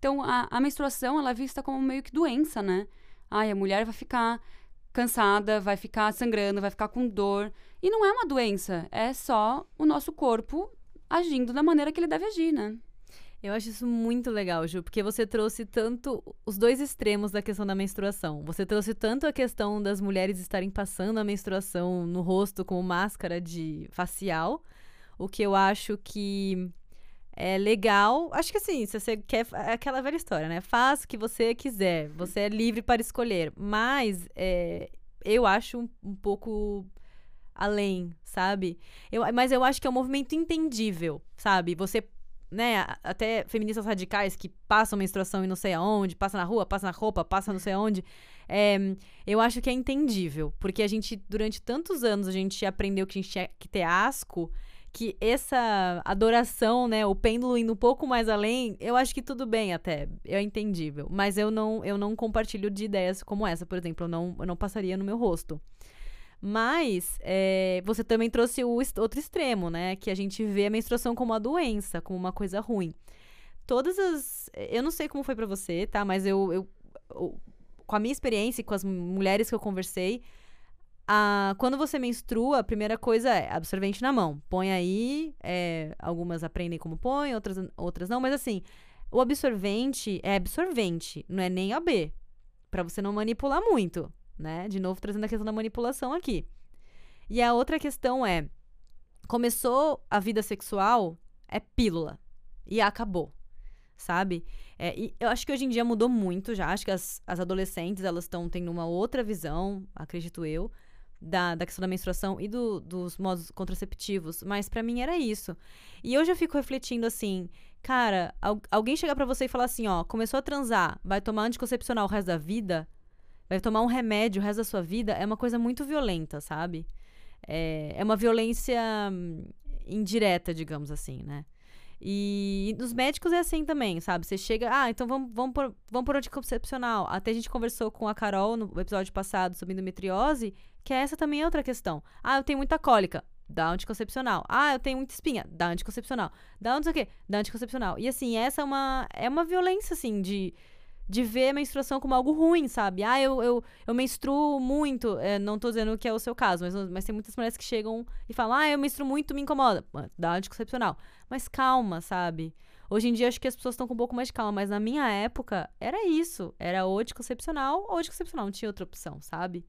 [SPEAKER 2] Então, a, a menstruação, ela é vista como meio que doença, né? Ai, a mulher vai ficar cansada, vai ficar sangrando, vai ficar com dor. E não é uma doença, é só o nosso corpo agindo da maneira que ele deve agir, né?
[SPEAKER 1] Eu acho isso muito legal, Ju, porque você trouxe tanto os dois extremos da questão da menstruação. Você trouxe tanto a questão das mulheres estarem passando a menstruação no rosto como máscara de facial, o que eu acho que é legal. Acho que assim, se você quer. É aquela velha história, né? Faz o que você quiser. Você é livre para escolher. Mas é, eu acho um, um, pouco além, sabe? Eu, mas eu acho que é um movimento entendível, sabe? Você. Né, até feministas radicais que passam menstruação e não sei aonde, passa na rua, passa na roupa, passa não sei aonde. É, eu acho que é entendível. Porque a gente, durante tantos anos, a gente aprendeu que a gente tinha que ter asco que essa adoração, né, o pêndulo indo um pouco mais além, eu acho que tudo bem até, é entendível. Mas eu não, eu não compartilho de ideias como essa, por exemplo, eu não, eu não passaria no meu rosto. Mas é, você também trouxe o outro extremo, né? Que a gente vê a menstruação como uma doença, como uma coisa ruim. Todas as. Eu não sei como foi para você, tá? Mas eu, eu, eu, Com a minha experiência e com as mulheres que eu conversei, a, quando você menstrua, a primeira coisa é absorvente na mão. Põe aí, é, algumas aprendem como põe, outras, outras não, mas assim, o absorvente é absorvente, não é nem AB. para você não manipular muito, né? De novo, trazendo a questão da manipulação aqui. E a outra questão é: começou a vida sexual, é pílula. E acabou. Sabe? É, e eu acho que hoje em dia mudou muito já. Acho que as, as adolescentes elas estão tendo uma outra visão, acredito eu da, da questão da menstruação e do, dos modos contraceptivos, mas para mim era isso. E eu já fico refletindo assim, cara, al alguém chegar para você e falar assim, ó, começou a transar, vai tomar anticoncepcional o resto da vida, vai tomar um remédio o resto da sua vida, é uma coisa muito violenta, sabe? É, é uma violência hum, indireta, digamos assim, né? E nos médicos é assim também, sabe? Você chega, ah, então vamos, vamos, por, vamos por anticoncepcional. Até a gente conversou com a Carol no episódio passado sobre endometriose, que essa também é outra questão. Ah, eu tenho muita cólica. Dá anticoncepcional. Ah, eu tenho muita espinha. Dá anticoncepcional. Dá não sei o quê. Dá anticoncepcional. E assim, essa é uma, é uma violência, assim, de, de ver a menstruação como algo ruim, sabe? Ah, eu, eu, eu menstruo muito. É, não tô dizendo que é o seu caso, mas, mas tem muitas mulheres que chegam e falam: Ah, eu menstruo muito, me incomoda. Dá anticoncepcional. Mas calma, sabe? Hoje em dia acho que as pessoas estão com um pouco mais de calma, mas na minha época era isso. Era ou anticoncepcional ou anticoncepcional, não tinha outra opção, sabe?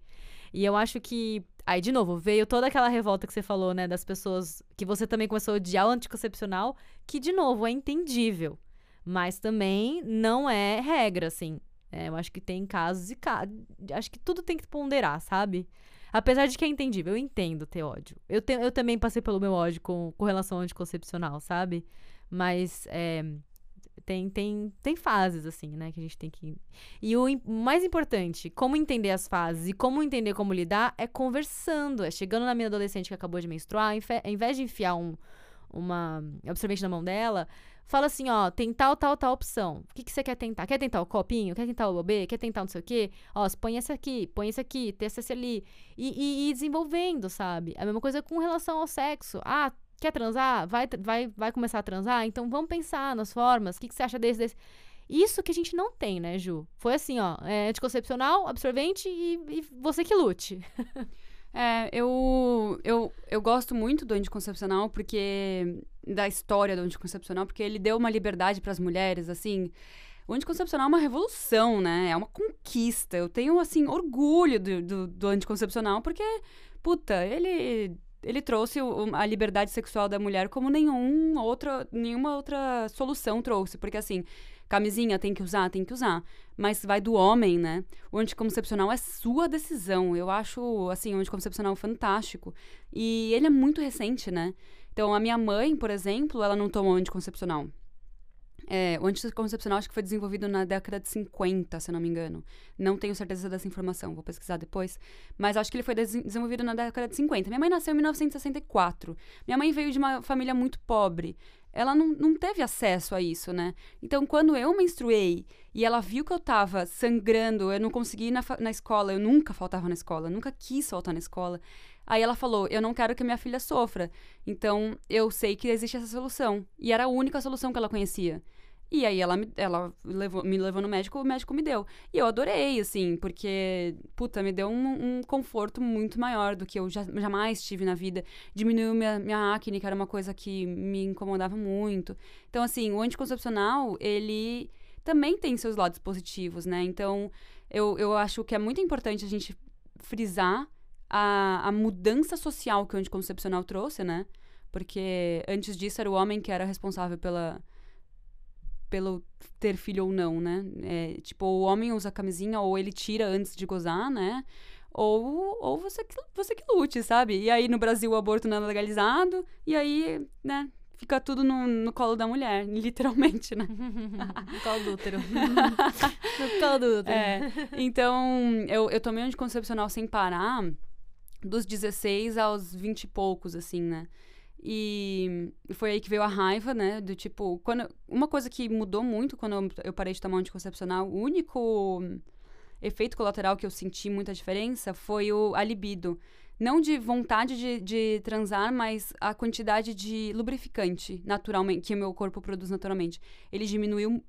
[SPEAKER 1] E eu acho que. Aí, de novo, veio toda aquela revolta que você falou, né? Das pessoas. Que você também começou a odiar o anticoncepcional, que, de novo, é entendível. Mas também não é regra, assim. É, eu acho que tem casos e casos. Acho que tudo tem que ponderar, sabe? Apesar de que é entendível, eu entendo ter ódio. Eu, te, eu também passei pelo meu ódio com, com relação ao anticoncepcional, sabe? Mas é, tem, tem, tem fases, assim, né? Que a gente tem que. E o mais importante, como entender as fases e como entender como lidar, é conversando. É chegando na minha adolescente que acabou de menstruar, ao invés de enfiar um, uma absorvente na mão dela, fala assim, ó, tem tal, tal, tal opção. O que, que você quer tentar? Quer tentar o copinho? Quer tentar o bobê? Quer tentar não sei o quê? Ó, põe esse aqui, põe esse aqui, testa esse ali. E, e, e desenvolvendo, sabe? A mesma coisa com relação ao sexo. Ah, quer transar? Vai, vai, vai começar a transar? Então vamos pensar nas formas. O que, que você acha desse, desse? Isso que a gente não tem, né, Ju? Foi assim, ó, é anticoncepcional, absorvente e, e você que lute.
[SPEAKER 2] É, eu, eu, eu gosto muito do anticoncepcional porque da história do anticoncepcional, porque ele deu uma liberdade para as mulheres, assim. O anticoncepcional é uma revolução, né? É uma conquista. Eu tenho, assim, orgulho do, do, do anticoncepcional, porque, puta, ele, ele trouxe a liberdade sexual da mulher como nenhum outra, nenhuma outra solução trouxe. Porque, assim, camisinha tem que usar, tem que usar. Mas vai do homem, né? O anticoncepcional é sua decisão. Eu acho, assim, o anticoncepcional fantástico. E ele é muito recente, né? Então, a minha mãe, por exemplo, ela não tomou anticoncepcional. É, o anticoncepcional acho que foi desenvolvido na década de 50, se não me engano. Não tenho certeza dessa informação, vou pesquisar depois. Mas acho que ele foi desenvolvido na década de 50. Minha mãe nasceu em 1964. Minha mãe veio de uma família muito pobre ela não, não teve acesso a isso, né? Então, quando eu menstruei e ela viu que eu tava sangrando, eu não consegui ir na, na escola, eu nunca faltava na escola, nunca quis faltar na escola. Aí ela falou: Eu não quero que minha filha sofra. Então, eu sei que existe essa solução. E era a única solução que ela conhecia. E aí ela, ela levou, me levou no médico, o médico me deu. E eu adorei, assim, porque, puta, me deu um, um conforto muito maior do que eu já, jamais tive na vida. Diminuiu minha, minha acne, que era uma coisa que me incomodava muito. Então, assim, o anticoncepcional, ele também tem seus lados positivos, né? Então, eu, eu acho que é muito importante a gente frisar a, a mudança social que o anticoncepcional trouxe, né? Porque antes disso era o homem que era responsável pela pelo ter filho ou não, né? É, tipo, o homem usa camisinha ou ele tira antes de gozar, né? Ou, ou você, que, você que lute, sabe? E aí no Brasil o aborto não é legalizado, e aí, né, fica tudo no, no colo da mulher, literalmente, né?
[SPEAKER 1] no colo do útero. no colo do útero.
[SPEAKER 2] É, então, eu, eu tomei um anticoncepcional sem parar dos 16 aos 20 e poucos, assim, né? E foi aí que veio a raiva, né? Do tipo, quando, uma coisa que mudou muito quando eu parei de tomar um anticoncepcional, o único efeito colateral que eu senti muita diferença foi o, a libido. Não de vontade de, de transar, mas a quantidade de lubrificante naturalmente, que o meu corpo produz naturalmente. Ele diminuiu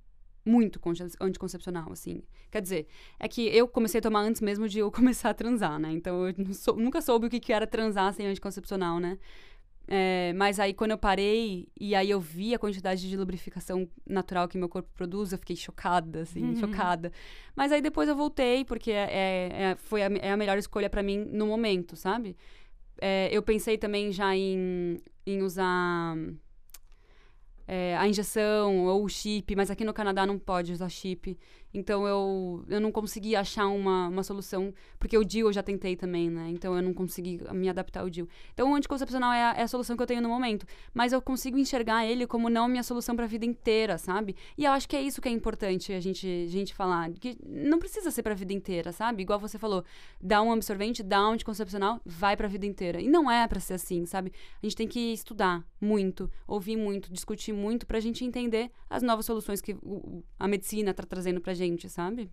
[SPEAKER 2] muito anticoncepcional, assim. Quer dizer, é que eu comecei a tomar antes mesmo de eu começar a transar, né? Então eu sou, nunca soube o que, que era transar sem anticoncepcional, né? É, mas aí, quando eu parei e aí eu vi a quantidade de lubrificação natural que meu corpo produz, eu fiquei chocada, assim, uhum. chocada. Mas aí depois eu voltei, porque é, é, é foi a, é a melhor escolha para mim no momento, sabe? É, eu pensei também já em, em usar é, a injeção ou o chip, mas aqui no Canadá não pode usar chip. Então eu, eu não consegui achar uma, uma solução, porque o DIU eu já tentei também, né? Então eu não consegui me adaptar ao DIU. Então o anticoncepcional é a, é a solução que eu tenho no momento, mas eu consigo enxergar ele como não minha solução para a vida inteira, sabe? E eu acho que é isso que é importante a gente, a gente falar, que não precisa ser para a vida inteira, sabe? Igual você falou, dá um absorvente, dá um anticoncepcional, vai para a vida inteira. E não é para ser assim, sabe? A gente tem que estudar muito, ouvir muito, discutir muito para a gente entender as novas soluções que a medicina está trazendo para gente gente, sabe?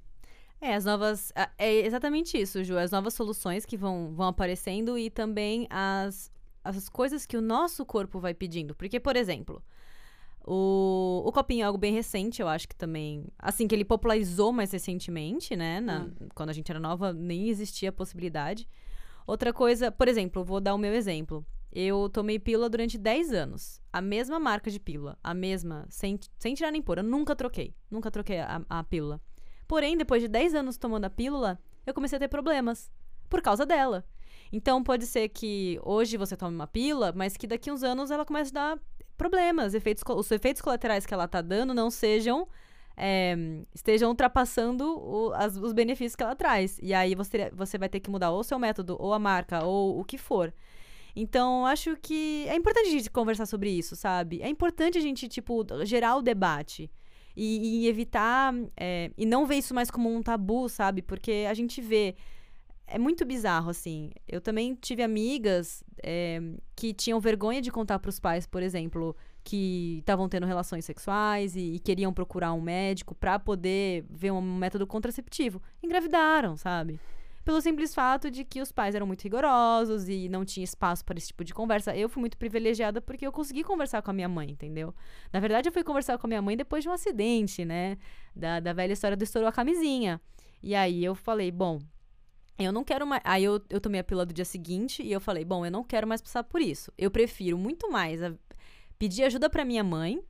[SPEAKER 1] É, as novas. É exatamente isso, Ju. As novas soluções que vão, vão aparecendo e também as, as coisas que o nosso corpo vai pedindo. Porque, por exemplo, o, o copinho é algo bem recente, eu acho que também. Assim, que ele popularizou mais recentemente, né? Na, hum. Quando a gente era nova, nem existia a possibilidade. Outra coisa, por exemplo, vou dar o meu exemplo. Eu tomei pílula durante 10 anos. A mesma marca de pílula. A mesma, sem, sem tirar nem pôr. Eu nunca troquei. Nunca troquei a, a pílula. Porém, depois de 10 anos tomando a pílula, eu comecei a ter problemas. por causa dela. Então pode ser que hoje você tome uma pílula, mas que daqui uns anos ela comece a dar problemas, efeitos, os efeitos colaterais que ela tá dando não sejam é, estejam ultrapassando o, as, os benefícios que ela traz. E aí você, você vai ter que mudar ou o seu método, ou a marca, ou o que for. Então, acho que é importante a gente conversar sobre isso, sabe? É importante a gente, tipo, gerar o debate. E, e evitar. É, e não ver isso mais como um tabu, sabe? Porque a gente vê. É muito bizarro, assim. Eu também tive amigas é, que tinham vergonha de contar para os pais, por exemplo, que estavam tendo relações sexuais e, e, queriam procurar um médico para poder ver um método contraceptivo. Engravidaram, sabe? Pelo simples fato de que os pais eram muito rigorosos e não tinha espaço para esse tipo de conversa. Eu fui muito privilegiada porque eu consegui conversar com a minha mãe, entendeu? Na verdade, eu fui conversar com a minha mãe depois de um acidente, né? Da, da velha história do estourou a camisinha. E aí eu falei, bom, eu não quero mais. Aí eu, eu tomei a pílula do dia seguinte e eu falei, bom, eu não quero mais passar por isso. Eu prefiro muito mais a, pedir ajuda para minha mãe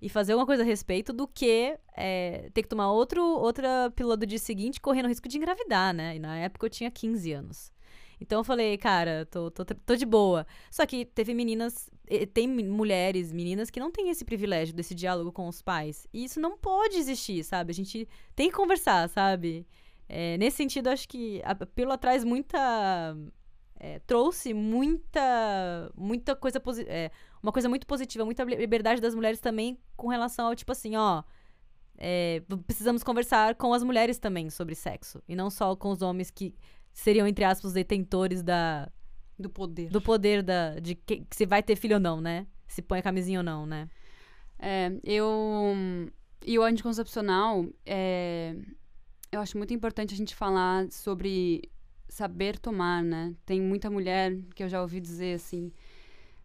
[SPEAKER 1] e fazer alguma coisa a respeito do que é, ter que tomar outro, outra pílula do dia seguinte correndo o risco de engravidar, né? E na época eu tinha 15 anos. Então eu falei, cara, tô, tô, tô de boa. Só que teve meninas, tem mulheres, meninas que não têm esse privilégio desse diálogo com os pais. E isso não pode existir, sabe? A gente tem que conversar, sabe? É, nesse sentido, acho que a pílula traz muita. É, trouxe muita muita coisa é, uma coisa muito positiva, muita liberdade das mulheres também com relação ao tipo assim, ó. É, precisamos conversar com as mulheres também sobre sexo. E não só com os homens que seriam, entre aspas, detentores da.
[SPEAKER 2] Do poder.
[SPEAKER 1] Do poder da, de que, se vai ter filho ou não, né? Se põe a camisinha ou não, né?
[SPEAKER 2] É, eu. E o anticoncepcional, é, eu acho muito importante a gente falar sobre saber tomar, né? Tem muita mulher que eu já ouvi dizer assim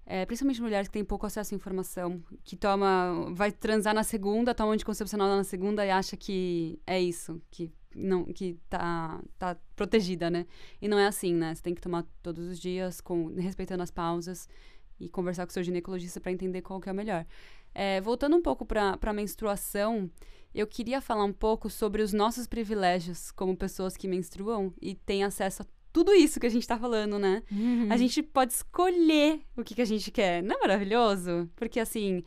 [SPEAKER 2] é, principalmente mulheres que têm pouco acesso à informação, que toma, vai transar na segunda, toma anticoncepcional na segunda e acha que é isso, que não, que tá, tá protegida, né? E não é assim, né? Você tem que tomar todos os dias, com, respeitando as pausas e conversar com o seu ginecologista para entender qual que é o melhor. É, voltando um pouco para a menstruação, eu queria falar um pouco sobre os nossos privilégios como pessoas que menstruam e têm acesso a tudo isso que a gente tá falando, né? Uhum. A gente pode escolher o que, que a gente quer. Não é maravilhoso? Porque, assim,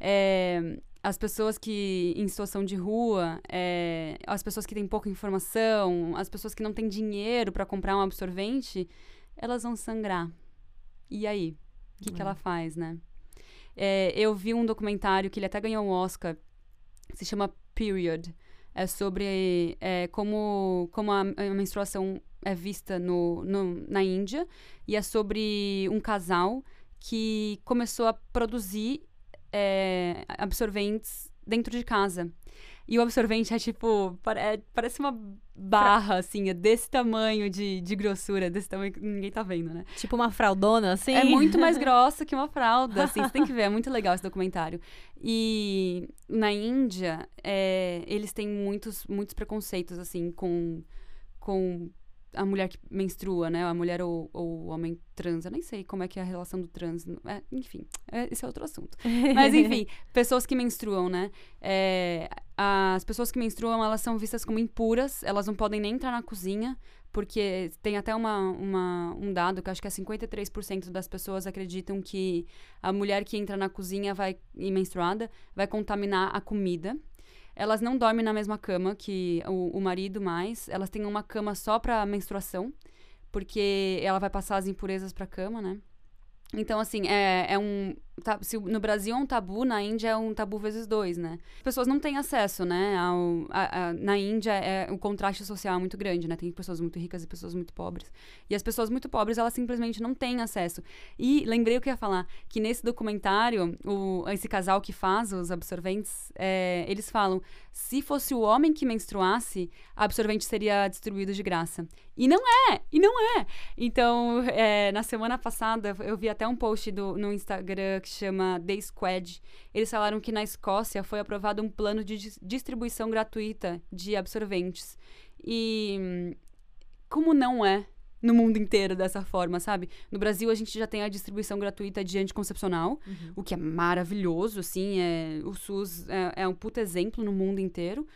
[SPEAKER 2] é, as pessoas que em situação de rua, é, as pessoas que têm pouca informação, as pessoas que não têm dinheiro para comprar um absorvente, elas vão sangrar. E aí? O que, que ela uhum. faz, né? É, eu vi um documentário que ele até ganhou um Oscar, se chama Period. É sobre é, como, como a, a menstruação é vista no, no, na Índia e é sobre um casal que começou a produzir é, absorventes dentro de casa. E o absorvente é tipo, é, parece uma barra, assim, é desse tamanho de, de grossura, desse tamanho que ninguém tá vendo, né?
[SPEAKER 1] Tipo uma fraldona, assim?
[SPEAKER 2] É muito mais grossa que uma fralda, assim, você tem que ver, é muito legal esse documentário. E na Índia, é, eles têm muitos, muitos preconceitos, assim, com, com a mulher que menstrua, né? A mulher ou, ou o homem trans. Eu nem sei como é que é a relação do trans. É, enfim, é, esse é outro assunto. Mas, enfim, pessoas que menstruam, né? É, as pessoas que menstruam, elas são vistas como impuras. Elas não podem nem entrar na cozinha. Porque tem até uma, uma, um dado que acho que é 53% das pessoas acreditam que a mulher que entra na cozinha vai, e menstruada vai contaminar a comida. Elas não dormem na mesma cama que o, o marido mais. Elas têm uma cama só para menstruação, porque ela vai passar as impurezas para a cama, né? Então, assim, é, é um. Tá, se no Brasil é um tabu, na Índia é um tabu vezes dois, né? As pessoas não têm acesso, né? Ao, a, a, na Índia, é, o contraste social é muito grande, né? Tem pessoas muito ricas e pessoas muito pobres. E as pessoas muito pobres, elas simplesmente não têm acesso. E lembrei o que eu ia falar, que nesse documentário, o, esse casal que faz os absorventes, é, eles falam, se fosse o homem que menstruasse, absorvente seria distribuído de graça. E não é! E não é! Então, é, na semana passada, eu vi até um post do, no Instagram que chama The Squad. Eles falaram que na Escócia foi aprovado um plano de distribuição gratuita de absorventes. E como não é no mundo inteiro dessa forma, sabe? No Brasil a gente já tem a distribuição gratuita de anticoncepcional, uhum. o que é maravilhoso, assim, é, o SUS é, é um puto exemplo no mundo inteiro.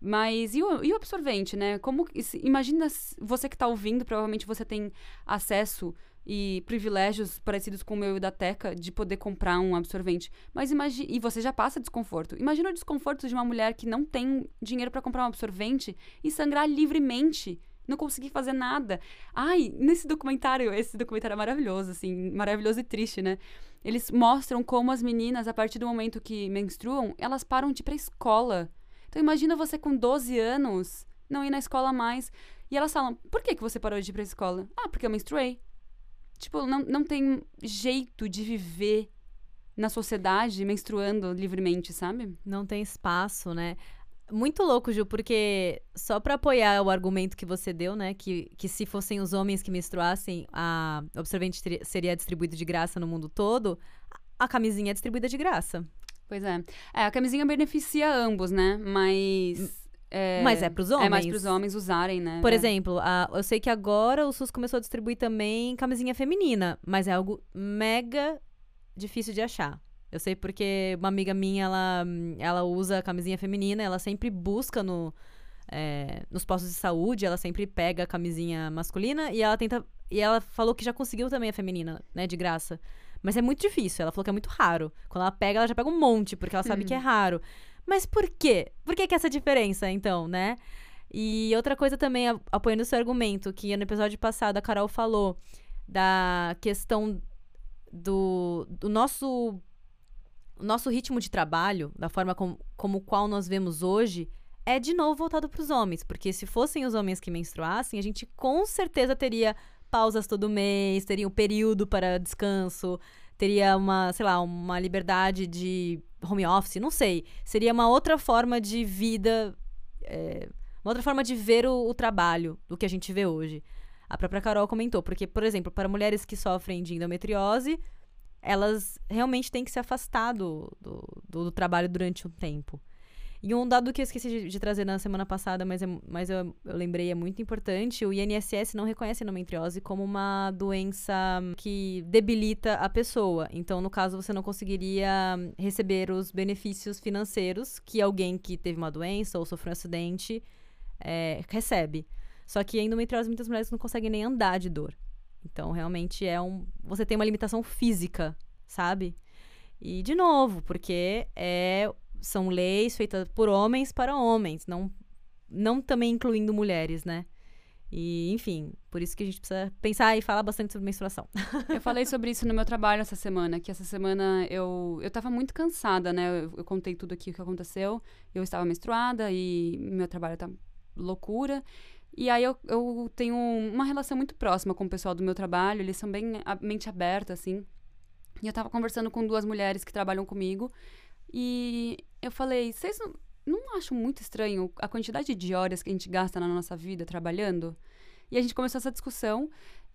[SPEAKER 2] Mas e o, e o absorvente, né? Como imagina você que está ouvindo, provavelmente você tem acesso e privilégios parecidos com o meu e da Teca de poder comprar um absorvente. Mas imagine e você já passa desconforto. Imagina o desconforto de uma mulher que não tem dinheiro para comprar um absorvente e sangrar livremente não consegui fazer nada. Ai, nesse documentário, esse documentário é maravilhoso, assim, maravilhoso e triste, né? Eles mostram como as meninas, a partir do momento que menstruam, elas param de ir pra escola. Então imagina você com 12 anos não ir na escola mais. E elas falam, por que, que você parou de ir pra escola? Ah, porque eu menstruei. Tipo, não, não tem jeito de viver na sociedade menstruando livremente, sabe?
[SPEAKER 1] Não tem espaço, né? Muito louco, Ju, porque só para apoiar o argumento que você deu, né, que, que se fossem os homens que menstruassem, a absorvente seria distribuído de graça no mundo todo, a camisinha é distribuída de graça.
[SPEAKER 2] Pois é. É, a camisinha beneficia ambos, né? Mas.
[SPEAKER 1] É, Mas é pros homens.
[SPEAKER 2] É mais pros homens usarem, né?
[SPEAKER 1] Por
[SPEAKER 2] é.
[SPEAKER 1] exemplo, a, eu sei que agora o SUS começou a distribuir também camisinha feminina, mas é algo mega difícil de achar. Eu sei porque uma amiga minha, ela, ela usa camisinha feminina, ela sempre busca no, é, nos postos de saúde, ela sempre pega a camisinha masculina e ela tenta. E ela falou que já conseguiu também a feminina, né, de graça. Mas é muito difícil, ela falou que é muito raro. Quando ela pega, ela já pega um monte, porque ela sabe que é raro. Mas por quê? Por que, que essa diferença, então, né? E outra coisa também, apoiando o seu argumento, que no episódio passado a Carol falou da questão do, do nosso nosso ritmo de trabalho, da forma com, como qual nós vemos hoje, é de novo voltado para os homens. Porque se fossem os homens que menstruassem, a gente com certeza teria pausas todo mês, teria um período para descanso, teria uma, sei lá, uma liberdade de home office, não sei. Seria uma outra forma de vida, é, uma outra forma de ver o, o trabalho do que a gente vê hoje. A própria Carol comentou, porque, por exemplo, para mulheres que sofrem de endometriose, elas realmente têm que se afastar do, do, do, trabalho durante um tempo. E um dado que eu esqueci de, de trazer na semana passada, mas, é, mas eu, eu, lembrei, é muito importante: o INSS não reconhece a endometriose como uma doença que debilita a pessoa. Então, no caso, você não conseguiria receber os benefícios financeiros que alguém que teve uma doença ou sofreu um acidente é, recebe. Só que a endometriose, muitas mulheres não conseguem nem andar de dor. Então, realmente é um. Você tem uma limitação física, sabe? E, de novo, porque é, são leis feitas por homens para homens, não, não também incluindo mulheres, né? E, enfim, por isso que a gente precisa pensar e falar bastante sobre menstruação.
[SPEAKER 2] eu falei sobre isso no meu trabalho essa semana, que essa semana eu, eu tava muito cansada, né? Eu, eu contei tudo aqui o que aconteceu. Eu estava menstruada e meu trabalho tá loucura. E aí eu, eu tenho uma relação muito próxima com o pessoal do meu trabalho, eles são bem a mente aberta, assim. E eu tava conversando com duas mulheres que trabalham comigo, e eu falei, vocês não, não acham muito estranho a quantidade de horas que a gente gasta na nossa vida trabalhando? E a gente começou essa discussão,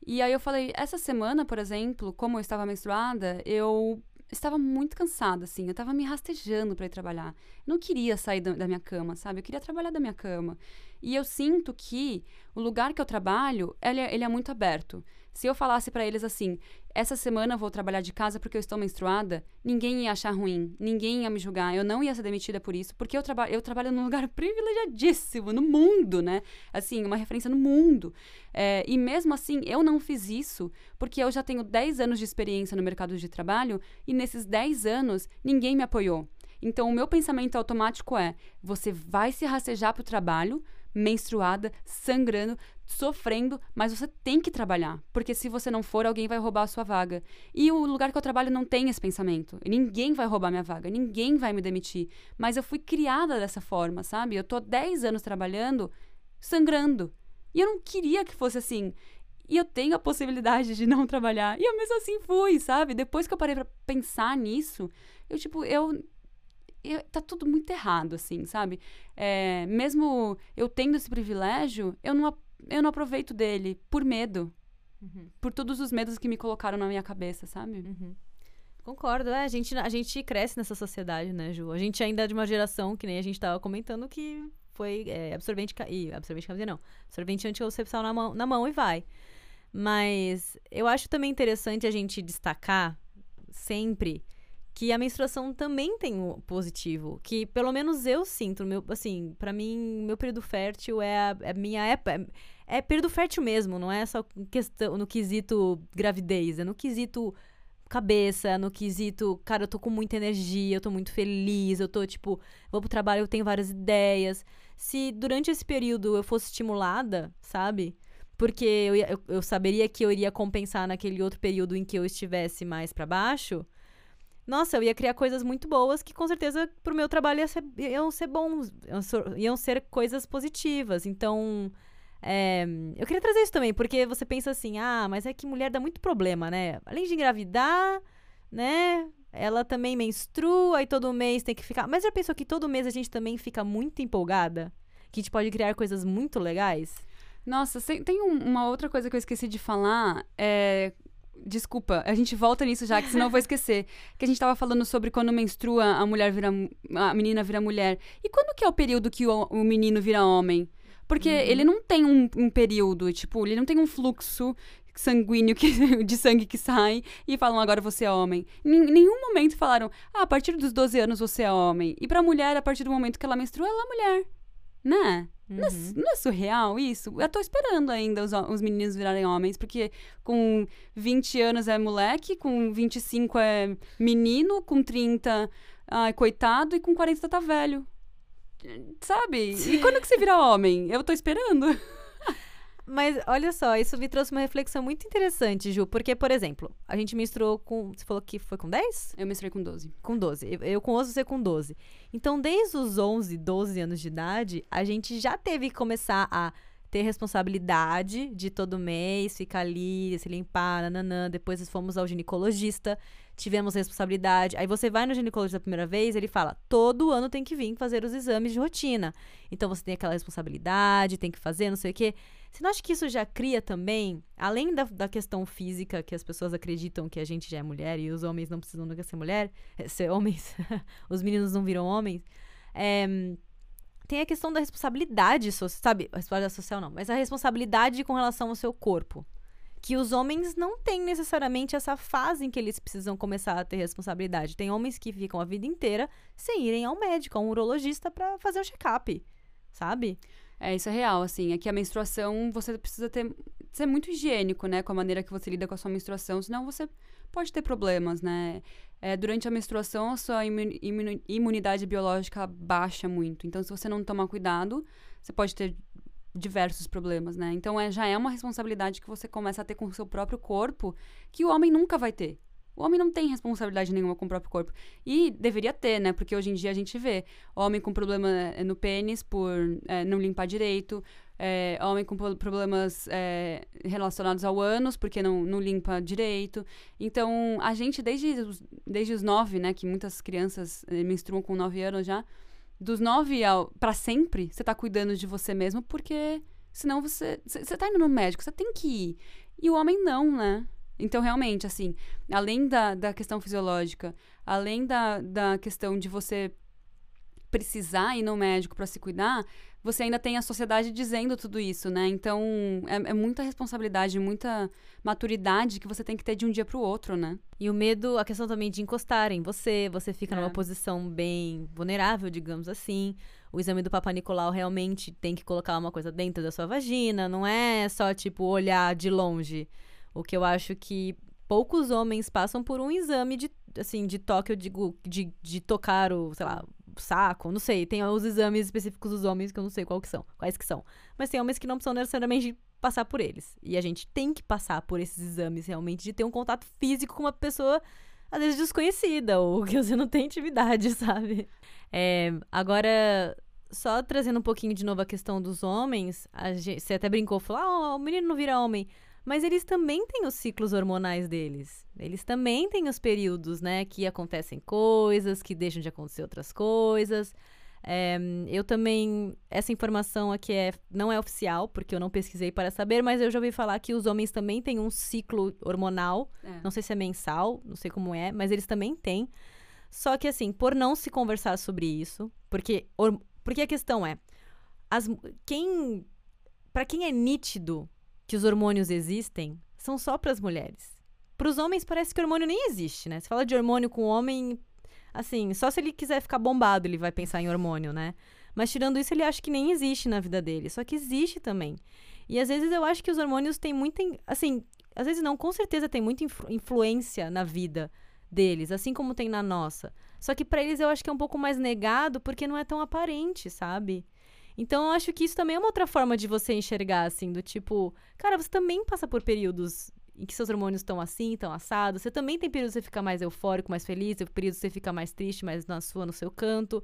[SPEAKER 2] e aí eu falei, essa semana, por exemplo, como eu estava menstruada, eu estava muito cansada, assim. Eu estava me rastejando para ir trabalhar. Eu não queria sair da, da, minha cama, sabe? Eu queria trabalhar da minha cama. E eu sinto que o lugar que eu trabalho, ele é, ele é muito aberto. Se eu falasse para eles assim, essa semana vou trabalhar de casa porque eu estou menstruada, ninguém ia achar ruim, ninguém ia me julgar, eu não ia ser demitida por isso, porque eu, traba eu trabalho num lugar privilegiadíssimo no mundo, né? Assim, uma referência no mundo. É, e mesmo assim, eu não fiz isso porque eu já tenho 10 anos de experiência no mercado de trabalho e nesses 10 anos ninguém me apoiou. Então, o meu pensamento automático é: você vai se rastejar para o trabalho, menstruada, sangrando, sofrendo, mas você tem que trabalhar, porque se você não for, alguém vai roubar a sua vaga. E o lugar que eu trabalho não tem esse pensamento. Ninguém vai roubar minha vaga, ninguém vai me demitir. Mas eu fui criada dessa forma, sabe? Eu tô 10 anos trabalhando, sangrando. E eu não queria que fosse assim. E eu tenho a possibilidade de não trabalhar. E eu mesmo assim fui, sabe? Depois que eu parei para pensar nisso, eu tipo, eu eu, tá tudo muito errado, assim, sabe? É, mesmo eu tendo esse privilégio, eu não, eu não aproveito dele por medo. Uhum. Por todos os medos que me colocaram na minha cabeça, sabe?
[SPEAKER 1] Uhum. Concordo, é, a gente, a gente cresce nessa sociedade, né, Ju? A gente ainda é de uma geração, que nem a gente tava comentando, que foi é, absorvente, e absorvente camisinha não, absorvente anticoncepcional na mão, na mão e vai. Mas eu acho também interessante a gente destacar sempre que a menstruação também tem o positivo, que pelo menos eu sinto, meu, assim, para mim, meu período fértil é a, é minha época, é, é período fértil mesmo, não é só questão no quesito gravidez, é no quesito cabeça, no quesito, cara, eu tô com muita energia, eu tô muito feliz, eu tô tipo, vou pro trabalho, eu tenho várias ideias. Se durante esse período eu fosse estimulada, sabe? Porque eu, eu, eu saberia que eu iria compensar naquele outro período em que eu estivesse mais para baixo nossa, eu ia criar coisas muito boas que com certeza pro meu trabalho ia ser, iam ser bons, iam ser coisas positivas. Então, é, eu queria trazer isso também, porque você pensa assim, ah, mas é que mulher dá muito problema, né? Além de engravidar, né? Ela também menstrua e todo mês tem que ficar. Mas já pensou que todo mês a gente também fica muito empolgada? Que a gente pode criar coisas muito legais?
[SPEAKER 2] Nossa, tem uma outra coisa que eu esqueci de falar. É, Desculpa, a gente volta nisso já, que senão eu vou esquecer. Que a gente tava falando sobre quando menstrua, a mulher vira. a menina vira mulher. E quando que é o período que o, o menino vira homem? Porque uhum. ele não tem um, um, período, tipo, ele não tem um fluxo sanguíneo que, de sangue que sai e falam agora você é homem. Em nenhum momento falaram, ah, a partir dos 12 anos você é homem. E pra mulher, a partir do momento que ela menstrua, ela é mulher. Né? Uhum. Não, é, uhum. não, é, surreal isso? Eu tô esperando ainda os, os meninos virarem homens, porque com 20 anos é moleque, com 25 é menino, com 30 ai, coitado, e com 40 tá velho. Sabe? E quando que você vira homem? Eu tô esperando.
[SPEAKER 1] Mas olha só, isso me trouxe uma reflexão muito interessante, Ju. Porque, por exemplo, a gente misturou com. Você falou que foi com 10?
[SPEAKER 2] Eu misturei com 12.
[SPEAKER 1] Com 12. Eu com 11, você com 12. Então, desde os 11, 12 anos de idade, a gente já teve que começar a ter responsabilidade de todo mês ficar ali, se limpar, nananã. Depois fomos ao ginecologista, tivemos responsabilidade. Aí você vai no ginecologista a primeira vez, ele fala: todo ano tem que vir fazer os exames de rotina. Então você tem aquela responsabilidade, tem que fazer, não sei o quê. Você não acha que isso já cria também, além da, da questão física, que as pessoas acreditam que a gente já é mulher e os homens não precisam nunca ser mulher, eh, ser homens, os meninos não viram homens, é, tem a questão da responsabilidade, sabe? A responsabilidade social não, mas a responsabilidade com relação ao seu corpo. Que os homens não têm necessariamente essa fase em que eles precisam começar a ter responsabilidade. Tem homens que ficam a vida inteira sem irem ao médico, a um urologista para fazer o check-up, sabe?
[SPEAKER 2] É, isso é real, assim. É que a menstruação, você precisa ter, ser muito higiênico, né? Com a maneira que você lida com a sua menstruação, senão você pode ter problemas, né? É, durante a menstruação, a sua imunidade biológica baixa muito. Então, se você não tomar cuidado, você pode ter diversos problemas, né? Então, é, já é uma responsabilidade que você começa a ter com o seu próprio corpo, que o homem nunca vai ter. O homem não tem responsabilidade nenhuma com o próprio corpo. E deveria ter, né? Porque hoje em dia a gente vê homem com problema eh, no pênis por é, não limpar direito, é, homem com problemas é, relacionados ao ânus porque não, não limpa direito. Então, a gente, desde os, desde os nove, né? Que muitas crianças menstruam com nove anos já. Dos nove para sempre, você tá cuidando de você mesmo porque senão você... Você tá indo no médico, você tem que ir. E o homem não, né? Então, realmente, assim, além da, da questão fisiológica, além da, da questão de você precisar ir no médico para se cuidar, você ainda tem a sociedade dizendo tudo isso, né? Então, é, é, muita responsabilidade, muita maturidade que você tem que ter de um dia para o outro, né?
[SPEAKER 1] E o medo, a questão também de encostar em você, você fica é. numa posição bem vulnerável, digamos assim. O exame do Papa Nicolau realmente tem que colocar uma coisa dentro da sua vagina, não é só, tipo, olhar de longe. O que eu acho que poucos homens passam por um exame de, assim, de toque, eu digo, de, de tocar o, sei lá, saco, não sei. Tem os exames específicos dos homens que eu não sei qual que são, quais que são. Mas tem homens que não precisam necessariamente passar por eles. E a gente tem que passar por esses exames realmente, de ter um contato físico com uma pessoa, às vezes desconhecida, ou que você não tem intimidade, sabe? É, agora, só trazendo um pouquinho de novo a questão dos homens, gente, você até brincou, falou, ah, o menino não vira homem. Mas eles também têm os ciclos hormonais deles. Eles também têm os períodos, né? Que acontecem coisas, que deixam de acontecer outras coisas. É, eu também. Essa informação aqui é, não é oficial, porque eu não pesquisei para saber, mas eu já ouvi falar que os homens também têm um ciclo hormonal. É. Não sei se é mensal, não sei como é, mas eles também têm. Só que, assim, por não se conversar sobre isso, porque, or, porque a questão é: as, quem. Para quem é nítido que os hormônios existem são só para as mulheres. pros homens parece que hormônio nem existe, né? Você fala de hormônio com homem, assim, só se ele quiser ficar bombado ele vai pensar em hormônio, né? Mas tirando isso, ele acha que nem existe na vida dele. Só que existe também. E às vezes eu acho que os hormônios têm muita. Assim, às vezes não, com certeza tem muita influ influência na vida deles, assim como tem na nossa. Só que para eles eu acho que é um pouco mais negado porque não é tão aparente, sabe? Então eu acho que isso também é uma outra forma de você enxergar, assim, do tipo, cara, você também passa por períodos em que seus hormônios estão assim, estão assados. Você também tem períodos que você fica mais eufórico, mais feliz, tem períodos que você fica mais triste, mais na sua, no seu canto.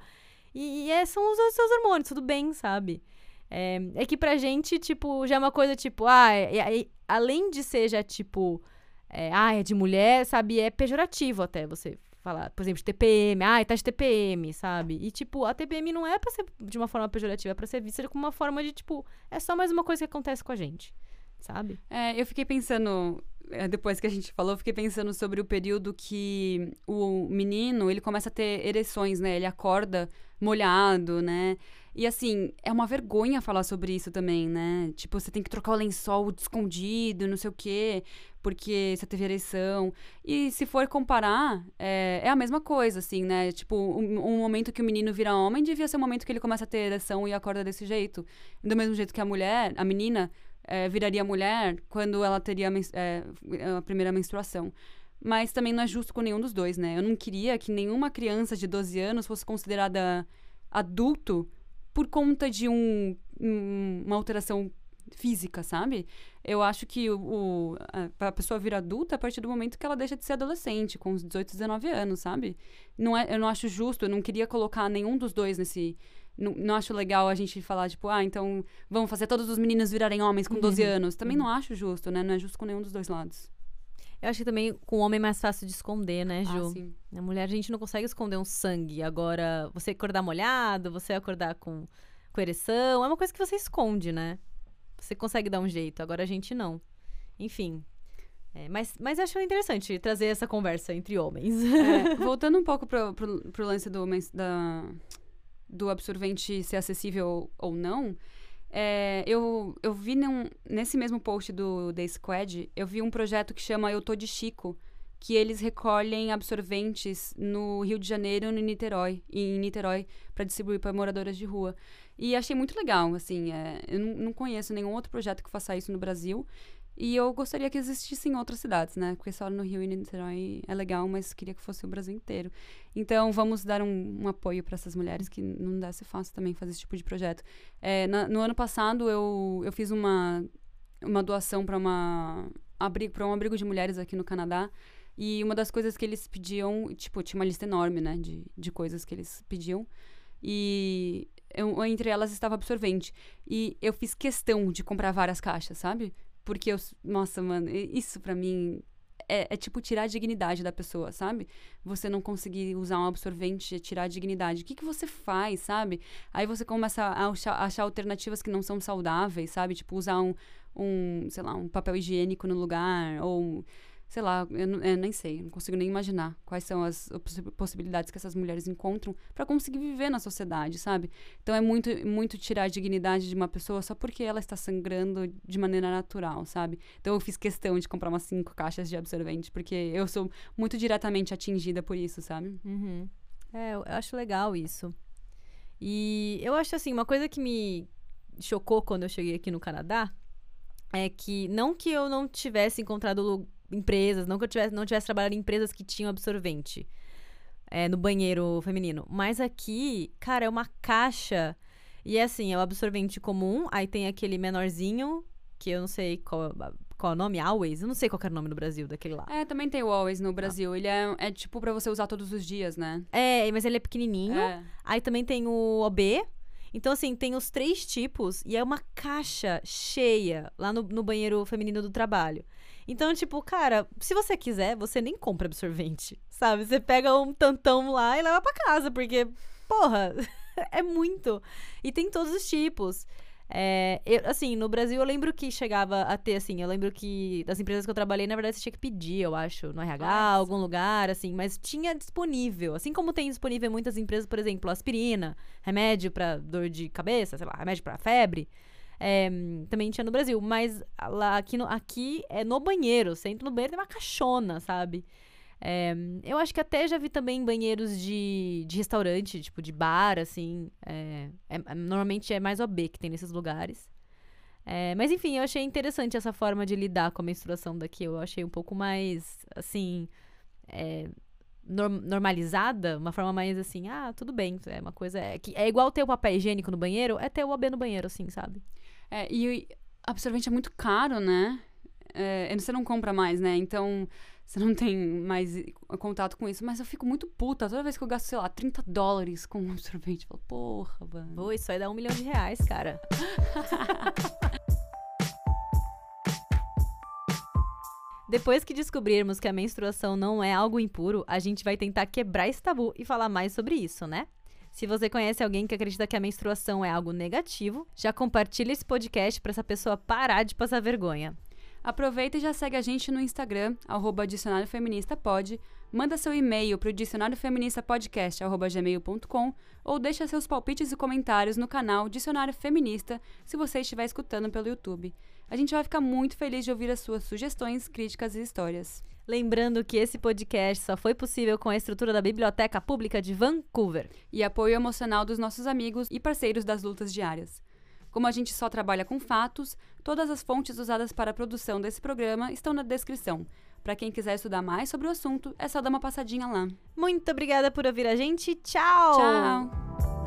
[SPEAKER 1] E, e é, são os, os seus hormônios, tudo bem, sabe? É, é, que pra gente, tipo, já é uma coisa, tipo, ah, é, é, além de ser já, tipo, é, ah, é de mulher, sabe? É pejorativo até você falar, por exemplo, de TPM, ah, tá de TPM, sabe? E, tipo, a TPM não é pra ser de uma forma pejorativa, é pra ser vista como uma forma de, tipo, é só mais uma coisa que acontece com a gente, sabe?
[SPEAKER 2] É, eu fiquei pensando, depois que a gente falou, fiquei pensando sobre o período que o menino, ele começa a ter ereções, né? Ele acorda molhado, né? E assim, é uma vergonha falar sobre isso também, né? Tipo, você tem que trocar o lençol escondido, não sei o quê, porque você teve ereção. E se for comparar, é, é a mesma coisa, assim, né? Tipo, um, um, momento que o menino vira homem devia ser o momento que ele começa a ter ereção e acorda desse jeito. Do mesmo jeito que a mulher, a menina, é, viraria mulher quando ela teria é, a primeira menstruação. Mas também não é justo com nenhum dos dois, né? Eu não queria que nenhuma criança de 12 anos fosse considerada adulto por conta de um, um, uma alteração física, sabe? Eu acho que o, o, a, pessoa vir adulta a partir do momento que ela deixa de ser adolescente, com uns 18, 19 anos, sabe? Não é, eu não acho justo, eu não queria colocar nenhum dos dois nesse. Não, não acho legal a gente falar, tipo, ah, então vamos fazer todos os meninos virarem homens com 12 uhum. anos. Também uhum. não acho justo, né? Não é justo com nenhum dos dois lados.
[SPEAKER 1] Eu acho que também com o homem é mais fácil de esconder, né, Ju?
[SPEAKER 2] Ah, sim.
[SPEAKER 1] A mulher a gente não consegue esconder um sangue. Agora, você acordar molhado, você acordar com, com ereção, é uma coisa que você esconde, né? Você consegue dar um jeito, agora a gente não. Enfim. É, mas, mas acho interessante trazer essa conversa entre homens.
[SPEAKER 2] É, voltando um pouco pro, pro, pro lance do, da, do absorvente ser acessível ou não, é, eu, eu vi num, nesse mesmo post do The Squad, eu vi um projeto que chama Eu Tô de Chico, que eles recolhem absorventes no Rio de Janeiro e no Niterói, em Niterói, para distribuir para moradoras de rua. E achei muito legal, assim, é, eu não conheço nenhum outro projeto que faça isso no Brasil. E eu gostaria que existisse em outras cidades, né? Porque só no Rio e Niterói é legal, mas queria que fosse o Brasil inteiro. Então, vamos dar um, um apoio para essas mulheres que não deve ser fácil também fazer esse tipo de projeto. É, na, no ano passado, eu, eu fiz uma, uma doação para uma abrigo, um abrigo de mulheres aqui no Canadá. E uma das coisas que eles pediam, tipo, tinha uma lista enorme, né, de, de coisas que eles pediam. E eu, entre elas estava absorvente. E eu fiz questão de comprar várias caixas, sabe? Porque eu. Nossa, mano, isso para mim é, é, tipo tirar a dignidade da pessoa, sabe? Você não conseguir usar um absorvente é tirar a dignidade. O que, que você faz, sabe? Aí você começa a achar, achar alternativas que não são saudáveis, sabe? Tipo, usar um, um, sei lá, um papel higiênico no lugar, ou sei lá, eu, eu, nem sei, não consigo nem imaginar quais são as possibilidades que essas mulheres encontram para conseguir viver na sociedade, sabe? Então é muito, muito tirar a dignidade de uma pessoa só porque ela está sangrando de maneira natural, sabe? Então eu fiz questão de comprar umas cinco caixas de absorvente, porque eu sou muito diretamente atingida por isso, sabe?
[SPEAKER 1] Uhum. É, eu acho legal isso. E eu acho assim, uma coisa que me chocou quando eu cheguei aqui no Canadá é que não que eu não tivesse encontrado empresas, não que eu tivesse, não tivesse trabalhado em empresas que tinham absorvente é, no banheiro feminino. Mas aqui, cara, é uma caixa. E é assim, é o absorvente comum, aí tem aquele menorzinho, que eu não sei qual, qual é o nome, Always? Eu não sei qual é o nome no Brasil daquele lá.
[SPEAKER 2] É, também tem o Always no Brasil. Ah. Ele é, é tipo para você usar todos os dias, né?
[SPEAKER 1] É, mas ele é pequenininho. É. Aí também tem o OB. Então, assim, tem os três tipos e é uma caixa cheia lá no, no banheiro feminino do trabalho. Então, tipo, cara, se você quiser, você nem compra absorvente, sabe? Você pega um tantão lá e leva para casa, porque, porra, é muito. E tem todos os tipos. É, eu, assim, no Brasil eu lembro que chegava a ter, assim, eu lembro que das empresas que eu trabalhei, na verdade, você tinha que pedir, eu acho, no RH, Nossa. algum lugar, assim, mas tinha disponível. Assim como tem disponível em muitas empresas, por exemplo, aspirina, remédio para dor de cabeça, sei lá, remédio para febre. É, também tinha no Brasil, mas lá aqui, no, aqui é no banheiro. Você entra no banheiro tem uma caixona, sabe? É, eu acho que até já vi também banheiros de, de restaurante, tipo de bar, assim. É, é, normalmente é mais OB que tem nesses lugares. É, mas enfim, eu achei interessante essa forma de lidar com a menstruação daqui. Eu achei um pouco mais, assim, é, norm normalizada, uma forma mais assim, ah, tudo bem, é uma coisa. É, que, é igual ter o papel higiênico no banheiro, é ter o OB no banheiro, assim, sabe?
[SPEAKER 2] É, e absorvente é muito caro, né? É, você não compra mais, né? Então, você não tem mais contato com isso. Mas eu fico muito puta toda vez que eu gasto, sei lá, 30 dólares com um absorvente. Eu falo, porra, mano.
[SPEAKER 1] Pô, isso aí dá um milhão de reais, cara. Depois que descobrirmos que a menstruação não é algo impuro, a gente vai tentar quebrar esse tabu e falar mais sobre isso, né? Se você conhece alguém que acredita que a menstruação é algo negativo, já compartilha esse podcast para essa pessoa parar de passar vergonha.
[SPEAKER 2] Aproveita e já segue a gente no Instagram, arroba Dicionário Feminista Pod, manda seu e-mail para o dicionariofeministapodcast.gmail.com ou deixa seus palpites e comentários no canal Dicionário Feminista se você estiver escutando pelo YouTube. A gente vai ficar muito feliz de ouvir as suas sugestões, críticas e histórias.
[SPEAKER 1] Lembrando que esse podcast só foi possível com a estrutura da Biblioteca Pública de Vancouver
[SPEAKER 2] e apoio emocional dos nossos amigos e parceiros das lutas diárias. Como a gente só trabalha com fatos, todas as fontes usadas para a produção desse programa estão na descrição. Para quem quiser estudar mais sobre o assunto, é só dar uma passadinha lá.
[SPEAKER 1] Muito obrigada por ouvir a gente. Tchau!
[SPEAKER 2] Tchau!